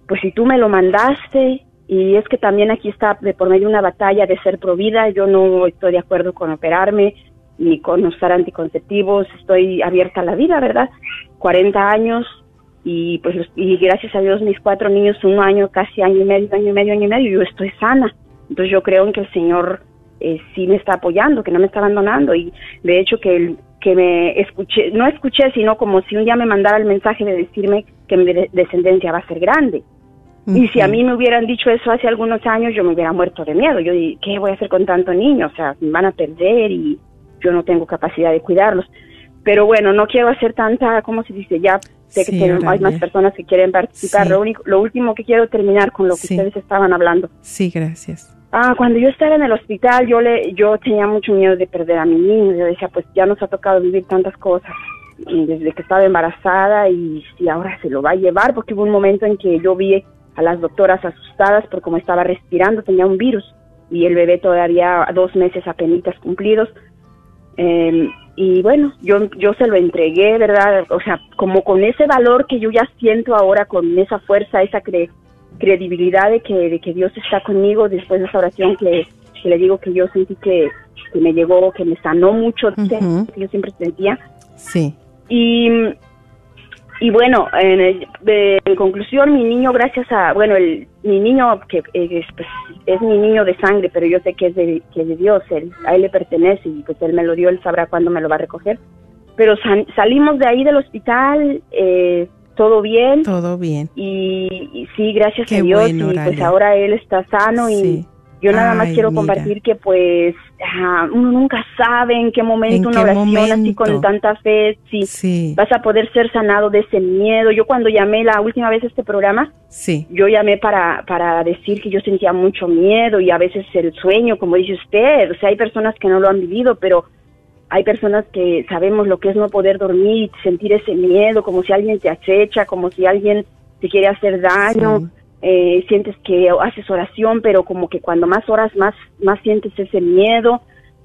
pues si tú me lo mandaste y es que también aquí está de por medio una batalla de ser provida, yo no estoy de acuerdo con operarme ni con usar anticonceptivos, estoy abierta a la vida, ¿verdad? 40 años y pues y gracias a Dios mis cuatro niños, un año, casi año y medio, año y medio, año y medio, yo estoy sana. Entonces yo creo en que el Señor eh, sí me está apoyando, que no me está abandonando y de hecho que el, que me escuché, no escuché, sino como si un día me mandara el mensaje de decirme que mi descendencia va a ser grande. Y si a mí me hubieran dicho eso hace algunos años, yo me hubiera muerto de miedo. Yo dije, ¿qué voy a hacer con tanto niño? O sea, me van a perder y yo no tengo capacidad de cuidarlos. Pero bueno, no quiero hacer tanta, ¿cómo se dice? Ya sé que hay más personas que quieren participar. Lo, único, lo último que quiero terminar con lo que ustedes estaban hablando. Sí, gracias. Ah, cuando yo estaba en el hospital, yo le, yo tenía mucho miedo de perder a mi niño. Yo decía, pues ya nos ha tocado vivir tantas cosas desde que estaba embarazada y si ahora se lo va a llevar, porque hubo un momento en que yo vi a las doctoras asustadas por cómo estaba respirando, tenía un virus y el bebé todavía dos meses apenas cumplidos. Em, y bueno, yo, yo se lo entregué, ¿verdad? O sea, como con ese valor que yo ya siento ahora, con esa fuerza, esa cre credibilidad de que, de que Dios está conmigo después de esa oración que, le digo que yo sentí que, me llegó, que me sanó mucho, que yo siempre sentía. Sí. Y, y bueno, en, en, conclusión, mi niño, gracias a, bueno, el, mi niño, que es, pues, es mi niño de sangre, pero yo sé que es de, que es de Dios, él, a él le pertenece y pues él me lo dio, él sabrá cuándo me lo va a recoger. Pero salimos de ahí del hospital, eh, todo bien. Todo bien. Y, sí, gracias a Dios. y pues ahora él está sano y yo nada más quiero compartir que pues uno nunca sabe en qué momento una oración así con tanta fe, si vas a poder ser sanado de ese miedo. Yo cuando llamé la última vez a este programa, sí. yo llamé para, para decir que yo sentía mucho miedo y a veces el sueño, como dice usted, o sea, hay personas que no lo han vivido, pero hay personas que sabemos lo que es no poder dormir, sentir ese miedo, como si alguien te acecha, como si alguien te quiere hacer daño. Eh, sientes que haces oración, pero como que cuando más horas más, más sientes ese miedo,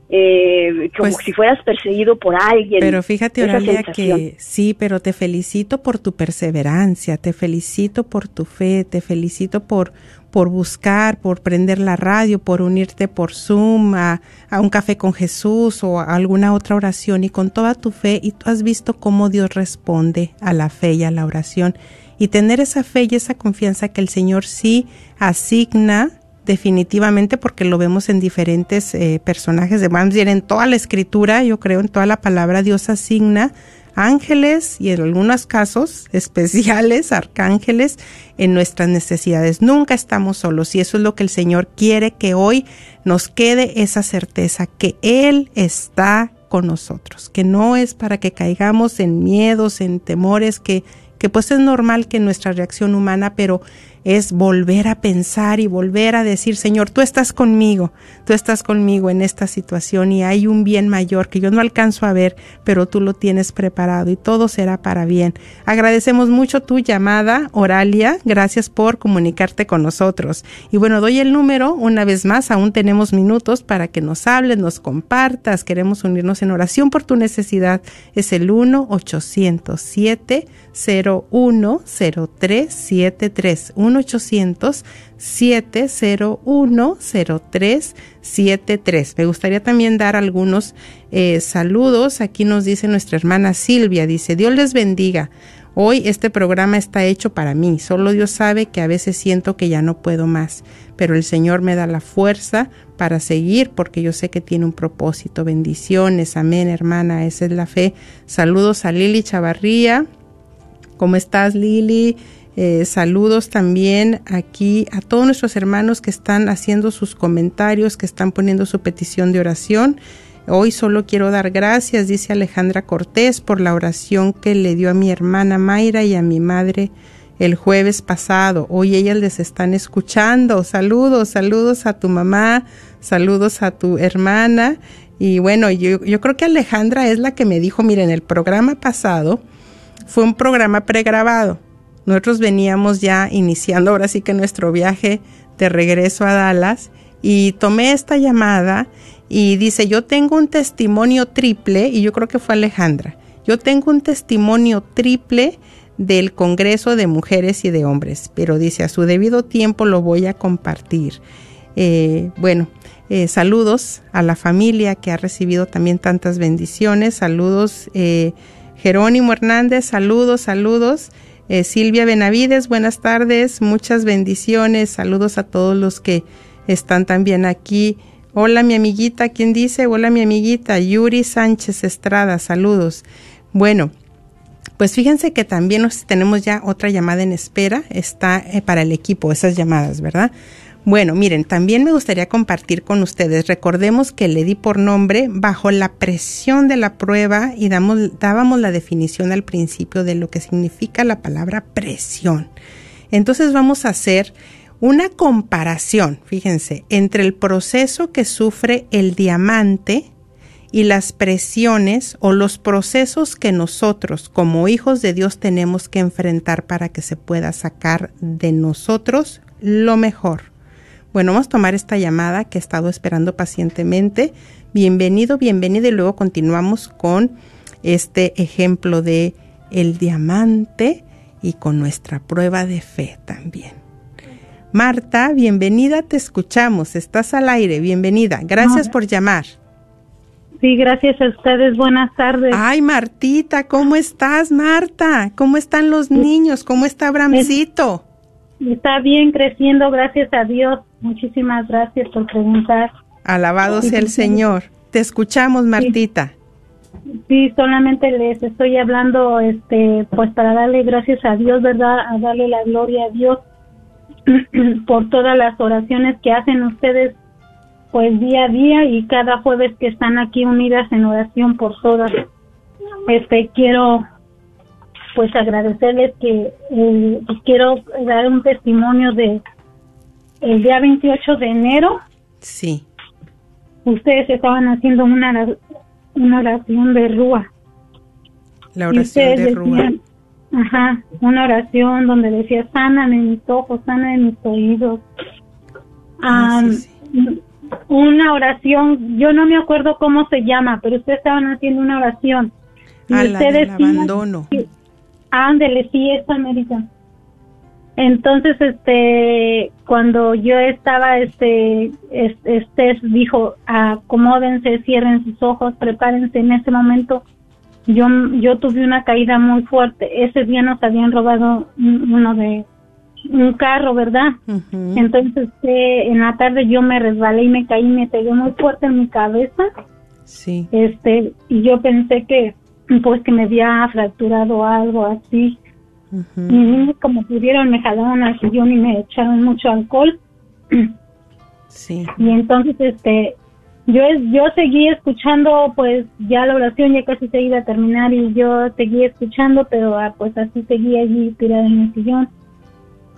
eh, como pues si fueras perseguido por alguien. Pero fíjate, Oralia, que sí, pero te felicito por tu perseverancia, te felicito por tu fe, te felicito por, por buscar, por prender la radio, por unirte por Zoom a, un café con Jesús o a alguna otra oración y con toda tu fe y tú has visto cómo Dios responde a la fe y a la oración y tener esa fe y esa confianza que el Señor sí asigna definitivamente porque lo vemos en diferentes eh, personajes de vamos en toda la escritura, yo creo en toda la palabra Dios asigna ángeles y en algunos casos especiales, arcángeles, en nuestras necesidades. Nunca estamos solos y eso es lo que el Señor quiere que hoy nos quede esa certeza, que Él está con nosotros, que no es para que caigamos en miedos, en temores, que, que pues es normal que nuestra reacción humana, pero es volver a pensar y volver a decir, Señor, tú estás conmigo, tú estás conmigo en esta situación y hay un bien mayor que yo no alcanzo a ver, pero tú lo tienes preparado y todo será para bien. Agradecemos mucho tu llamada, Oralia, gracias por comunicarte con nosotros. Y bueno, doy el número una vez más, aún tenemos minutos para que nos hables, nos compartas, queremos unirnos en oración por tu necesidad. Es el 1 807 010373 1 800 701 0373 Me gustaría también dar algunos eh, saludos. Aquí nos dice nuestra hermana Silvia, dice, Dios les bendiga. Hoy este programa está hecho para mí. Solo Dios sabe que a veces siento que ya no puedo más, pero el Señor me da la fuerza para seguir porque yo sé que tiene un propósito. Bendiciones, amén, hermana, esa es la fe. Saludos a Lili Chavarría. ¿Cómo estás, Lili? Eh, saludos también aquí a todos nuestros hermanos que están haciendo sus comentarios, que están poniendo su petición de oración. Hoy solo quiero dar gracias, dice Alejandra Cortés, por la oración que le dio a mi hermana Mayra y a mi madre el jueves pasado. Hoy ellas les están escuchando. Saludos, saludos a tu mamá, saludos a tu hermana. Y bueno, yo, yo creo que Alejandra es la que me dijo, miren, el programa pasado fue un programa pregrabado. Nosotros veníamos ya iniciando ahora sí que nuestro viaje de regreso a Dallas y tomé esta llamada y dice, yo tengo un testimonio triple, y yo creo que fue Alejandra, yo tengo un testimonio triple del Congreso de Mujeres y de Hombres, pero dice, a su debido tiempo lo voy a compartir. Eh, bueno, eh, saludos a la familia que ha recibido también tantas bendiciones, saludos eh, Jerónimo Hernández, saludos, saludos. Silvia Benavides, buenas tardes, muchas bendiciones, saludos a todos los que están también aquí. Hola mi amiguita, ¿quién dice? Hola mi amiguita, Yuri Sánchez Estrada, saludos. Bueno, pues fíjense que también nos, tenemos ya otra llamada en espera, está eh, para el equipo, esas llamadas, ¿verdad? Bueno, miren, también me gustaría compartir con ustedes, recordemos que le di por nombre bajo la presión de la prueba y damos, dábamos la definición al principio de lo que significa la palabra presión. Entonces vamos a hacer una comparación, fíjense, entre el proceso que sufre el diamante y las presiones o los procesos que nosotros como hijos de Dios tenemos que enfrentar para que se pueda sacar de nosotros lo mejor. Bueno, vamos a tomar esta llamada que he estado esperando pacientemente. Bienvenido, bienvenido y luego continuamos con este ejemplo de el diamante y con nuestra prueba de fe también. Marta, bienvenida, te escuchamos, estás al aire, bienvenida. Gracias por llamar. Sí, gracias a ustedes, buenas tardes. Ay, Martita, ¿cómo estás, Marta? ¿Cómo están los niños? ¿Cómo está Abramcito? Está bien creciendo, gracias a Dios. Muchísimas gracias por preguntar. Alabado sea el Señor. Te escuchamos, Martita. Sí, solamente les estoy hablando, este, pues para darle gracias a Dios, ¿verdad? A darle la gloria a Dios por todas las oraciones que hacen ustedes pues día a día y cada jueves que están aquí unidas en oración por todas. Este quiero pues agradecerles que eh, quiero dar un testimonio de el día 28 de enero. Sí. Ustedes estaban haciendo una una oración de rúa. La oración de rúa. Ajá, una oración donde decía, sana en mis ojos, sana en mis oídos. Ah, una oración, yo no me acuerdo cómo se llama, pero ustedes estaban haciendo una oración. Y ah, ustedes abandono. Ándele, sí, esta América. Entonces, este, cuando yo estaba, este, este, dijo, acomódense, cierren sus ojos, prepárense en ese momento yo, yo tuve una caída muy fuerte. Ese día nos habían robado uno de un carro, ¿verdad? Entonces eh, en la tarde yo me resbalé y me caí, me pegué muy fuerte en mi cabeza. Sí. Este, y yo pensé que pues que me había fracturado algo así. Y como pudieron me jalaron al sillón y me echaron mucho alcohol. Sí. Y entonces este yo yo seguí escuchando pues ya la oración ya casi se iba a terminar y yo seguí escuchando pero ah, pues así seguí allí tirada en el sillón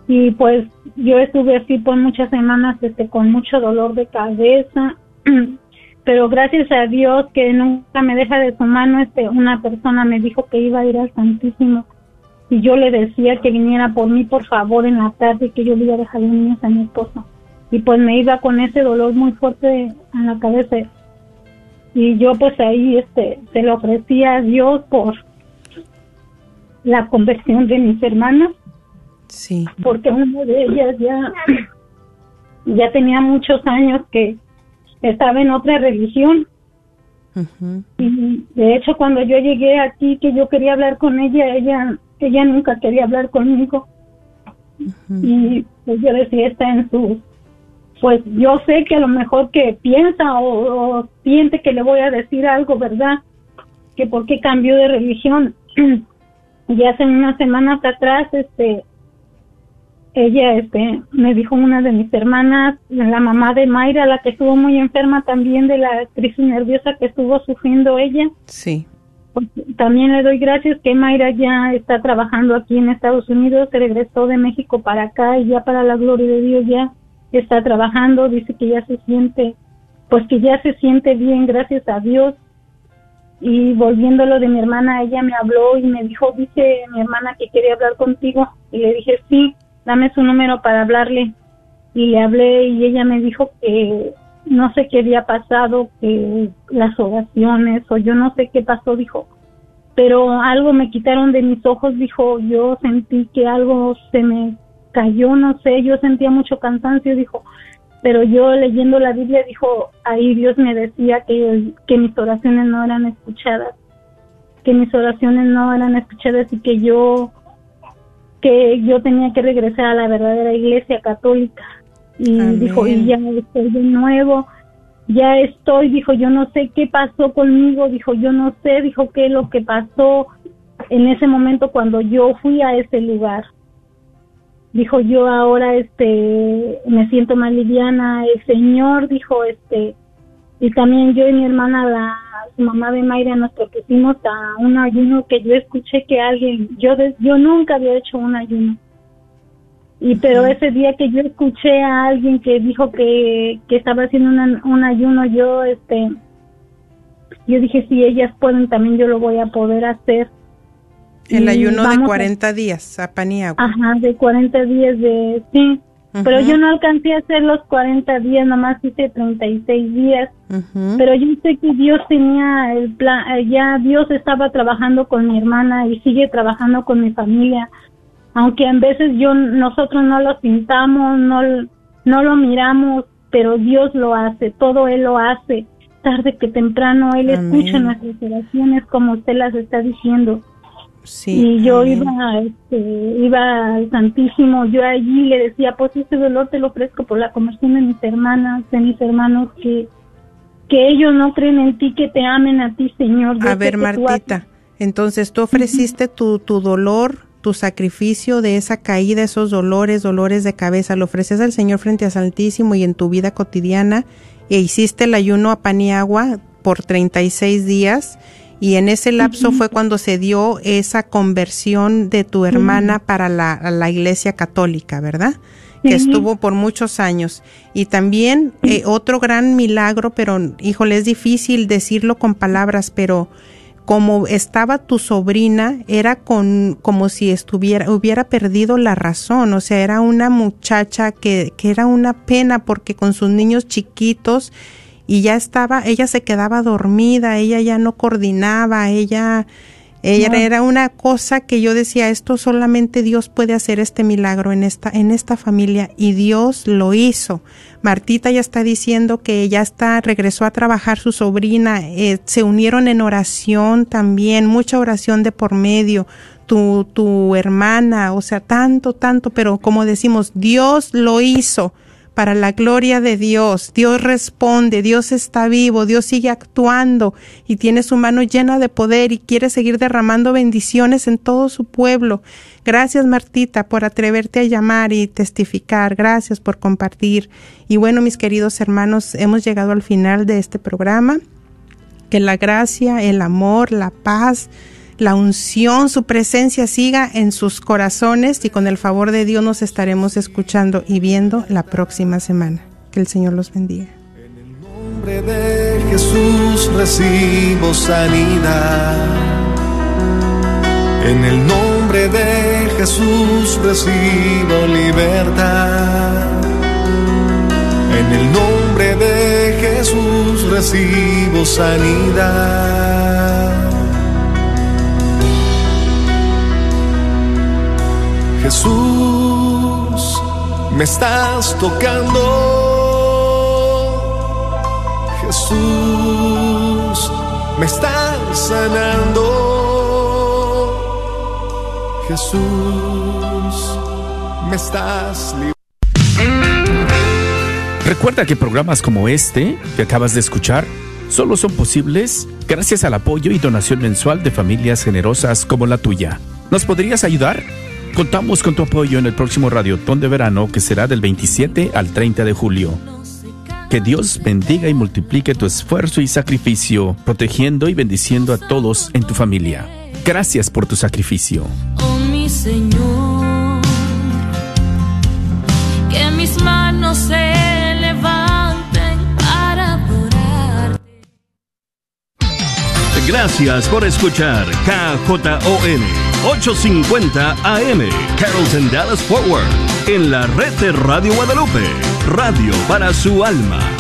y pues yo estuve así por muchas semanas este con mucho dolor de cabeza pero gracias a Dios que nunca me deja de su mano este una persona me dijo que iba a ir al Santísimo y yo le decía que viniera por mí por favor en la tarde que yo le iba a dejar los niños a mi esposo. Y pues me iba con ese dolor muy fuerte en la cabeza. Y yo pues ahí este se lo ofrecía a Dios por la conversión de mis hermanas. Sí. Porque una de ellas ya ya tenía muchos años que estaba en otra religión. Y de hecho cuando yo llegué aquí que yo quería hablar con ella ella ella nunca quería hablar conmigo y pues yo decía está en su pues yo sé que a lo mejor que piensa o, siente que le voy a decir algo, ¿verdad? Que por qué cambió de religión. y hace unas semanas atrás, este, ella, este, me dijo una de mis hermanas, la mamá de Mayra, la que estuvo muy enferma también de la crisis nerviosa que estuvo sufriendo ella. Sí. Pues, también le doy gracias que Mayra ya está trabajando aquí en Estados Unidos, se regresó de México para acá y ya para la gloria de Dios ya está trabajando, dice que ya se siente, pues que ya se siente bien, gracias a Dios. Y volviendo lo de mi hermana, ella me habló y me dijo, dice mi hermana que quería hablar contigo. Y le dije, sí, dame su número para hablarle. Y le hablé y ella me dijo que no sé qué había pasado, que las oraciones o yo no sé qué pasó, dijo. Pero algo me quitaron de mis ojos, dijo, yo sentí que algo se me cayó, no sé, yo sentía mucho cansancio, dijo, pero yo leyendo la Biblia dijo, ahí Dios me decía que, que mis oraciones no eran escuchadas, que mis oraciones no eran escuchadas y que yo, que yo tenía que regresar a la verdadera iglesia católica. Y dijo, y ya estoy de nuevo, ya estoy, dijo, yo no sé qué pasó conmigo, dijo, yo no sé, dijo, qué es lo que pasó en ese momento cuando yo fui a ese lugar dijo yo ahora este me siento más liviana el señor dijo este y también yo y mi hermana la su mamá de Mayra nos propusimos a un ayuno que yo escuché que alguien yo yo nunca había hecho un ayuno y pero ese día que yo escuché a alguien que dijo que, que estaba haciendo un ayuno yo este yo dije si ellas pueden también yo lo voy a poder hacer el ayuno de 40 días, a Ajá, de 40 días de, sí. Pero yo no alcancé a hacer los 40 días, nomás hice 36 días. Pero yo sé que Dios tenía el plan, eh, ya Dios estaba trabajando con mi hermana y sigue trabajando con mi familia. Aunque a veces yo, nosotros no lo pintamos, no, no lo miramos, pero Dios lo hace, todo Él lo hace. Tarde que temprano Él escucha nuestras oraciones como usted las está diciendo y yo iba, este, iba al Santísimo, yo allí le decía, pues este dolor te lo ofrezco por la conversión de mis hermanas, de mis hermanos, que, que ellos no creen en ti, que te amen a ti, Señor. a ver, Martita, entonces tú ofreciste tu, tu dolor, tu sacrificio de esa caída, esos dolores, dolores de cabeza, lo ofreces al Señor frente a Santísimo y en tu vida cotidiana, e hiciste el ayuno a pan y agua por 36 días, y en ese lapso fue cuando se dio esa conversión de tu hermana para la, iglesia católica, ¿verdad? Que estuvo por muchos años. Y también eh, otro gran milagro, pero híjole, es difícil decirlo con palabras, pero como estaba tu sobrina, era con, como si estuviera, hubiera perdido la razón, o sea, era una muchacha que, que era una pena porque con sus niños chiquitos, y ya estaba, ella se quedaba dormida, ella ya no coordinaba, ella, ella era una cosa que yo decía, esto solamente Dios puede hacer este milagro en esta, en esta familia y Dios lo hizo. Martita ya está diciendo que ya está, regresó a trabajar su sobrina, eh, se unieron en oración también, mucha oración de por medio. Tu, tu hermana, o sea, tanto, tanto, pero como decimos, Dios lo hizo para la gloria de Dios. Dios responde, Dios está vivo, Dios sigue actuando y tiene su mano llena de poder y quiere seguir derramando bendiciones en todo su pueblo. Gracias Martita por atreverte a llamar y testificar. Gracias por compartir. Y bueno, mis queridos hermanos, hemos llegado al final de este programa. Que la gracia, el amor, la paz, la unción, su presencia siga en sus corazones y con el favor de Dios nos estaremos escuchando y viendo la próxima semana. Que el Señor los bendiga. En el nombre de Jesús recibo sanidad. En el nombre de Jesús recibo libertad. En el nombre de Jesús recibo sanidad. Jesús, me estás tocando. Jesús, me estás sanando. Jesús, me estás Recuerda que programas como este que acabas de escuchar solo son posibles gracias al apoyo y donación mensual de familias generosas como la tuya. ¿Nos podrías ayudar? Contamos con tu apoyo en el próximo Radiotón de Verano que será del 27 al 30 de julio. Que Dios bendiga y multiplique tu esfuerzo y sacrificio, protegiendo y bendiciendo a todos en tu familia. Gracias por tu sacrificio. Oh mi Señor, que mis manos se levanten para adorar. Gracias por escuchar KJON 850 AM Carrollton Dallas Forward en la red de Radio Guadalupe, radio para su alma.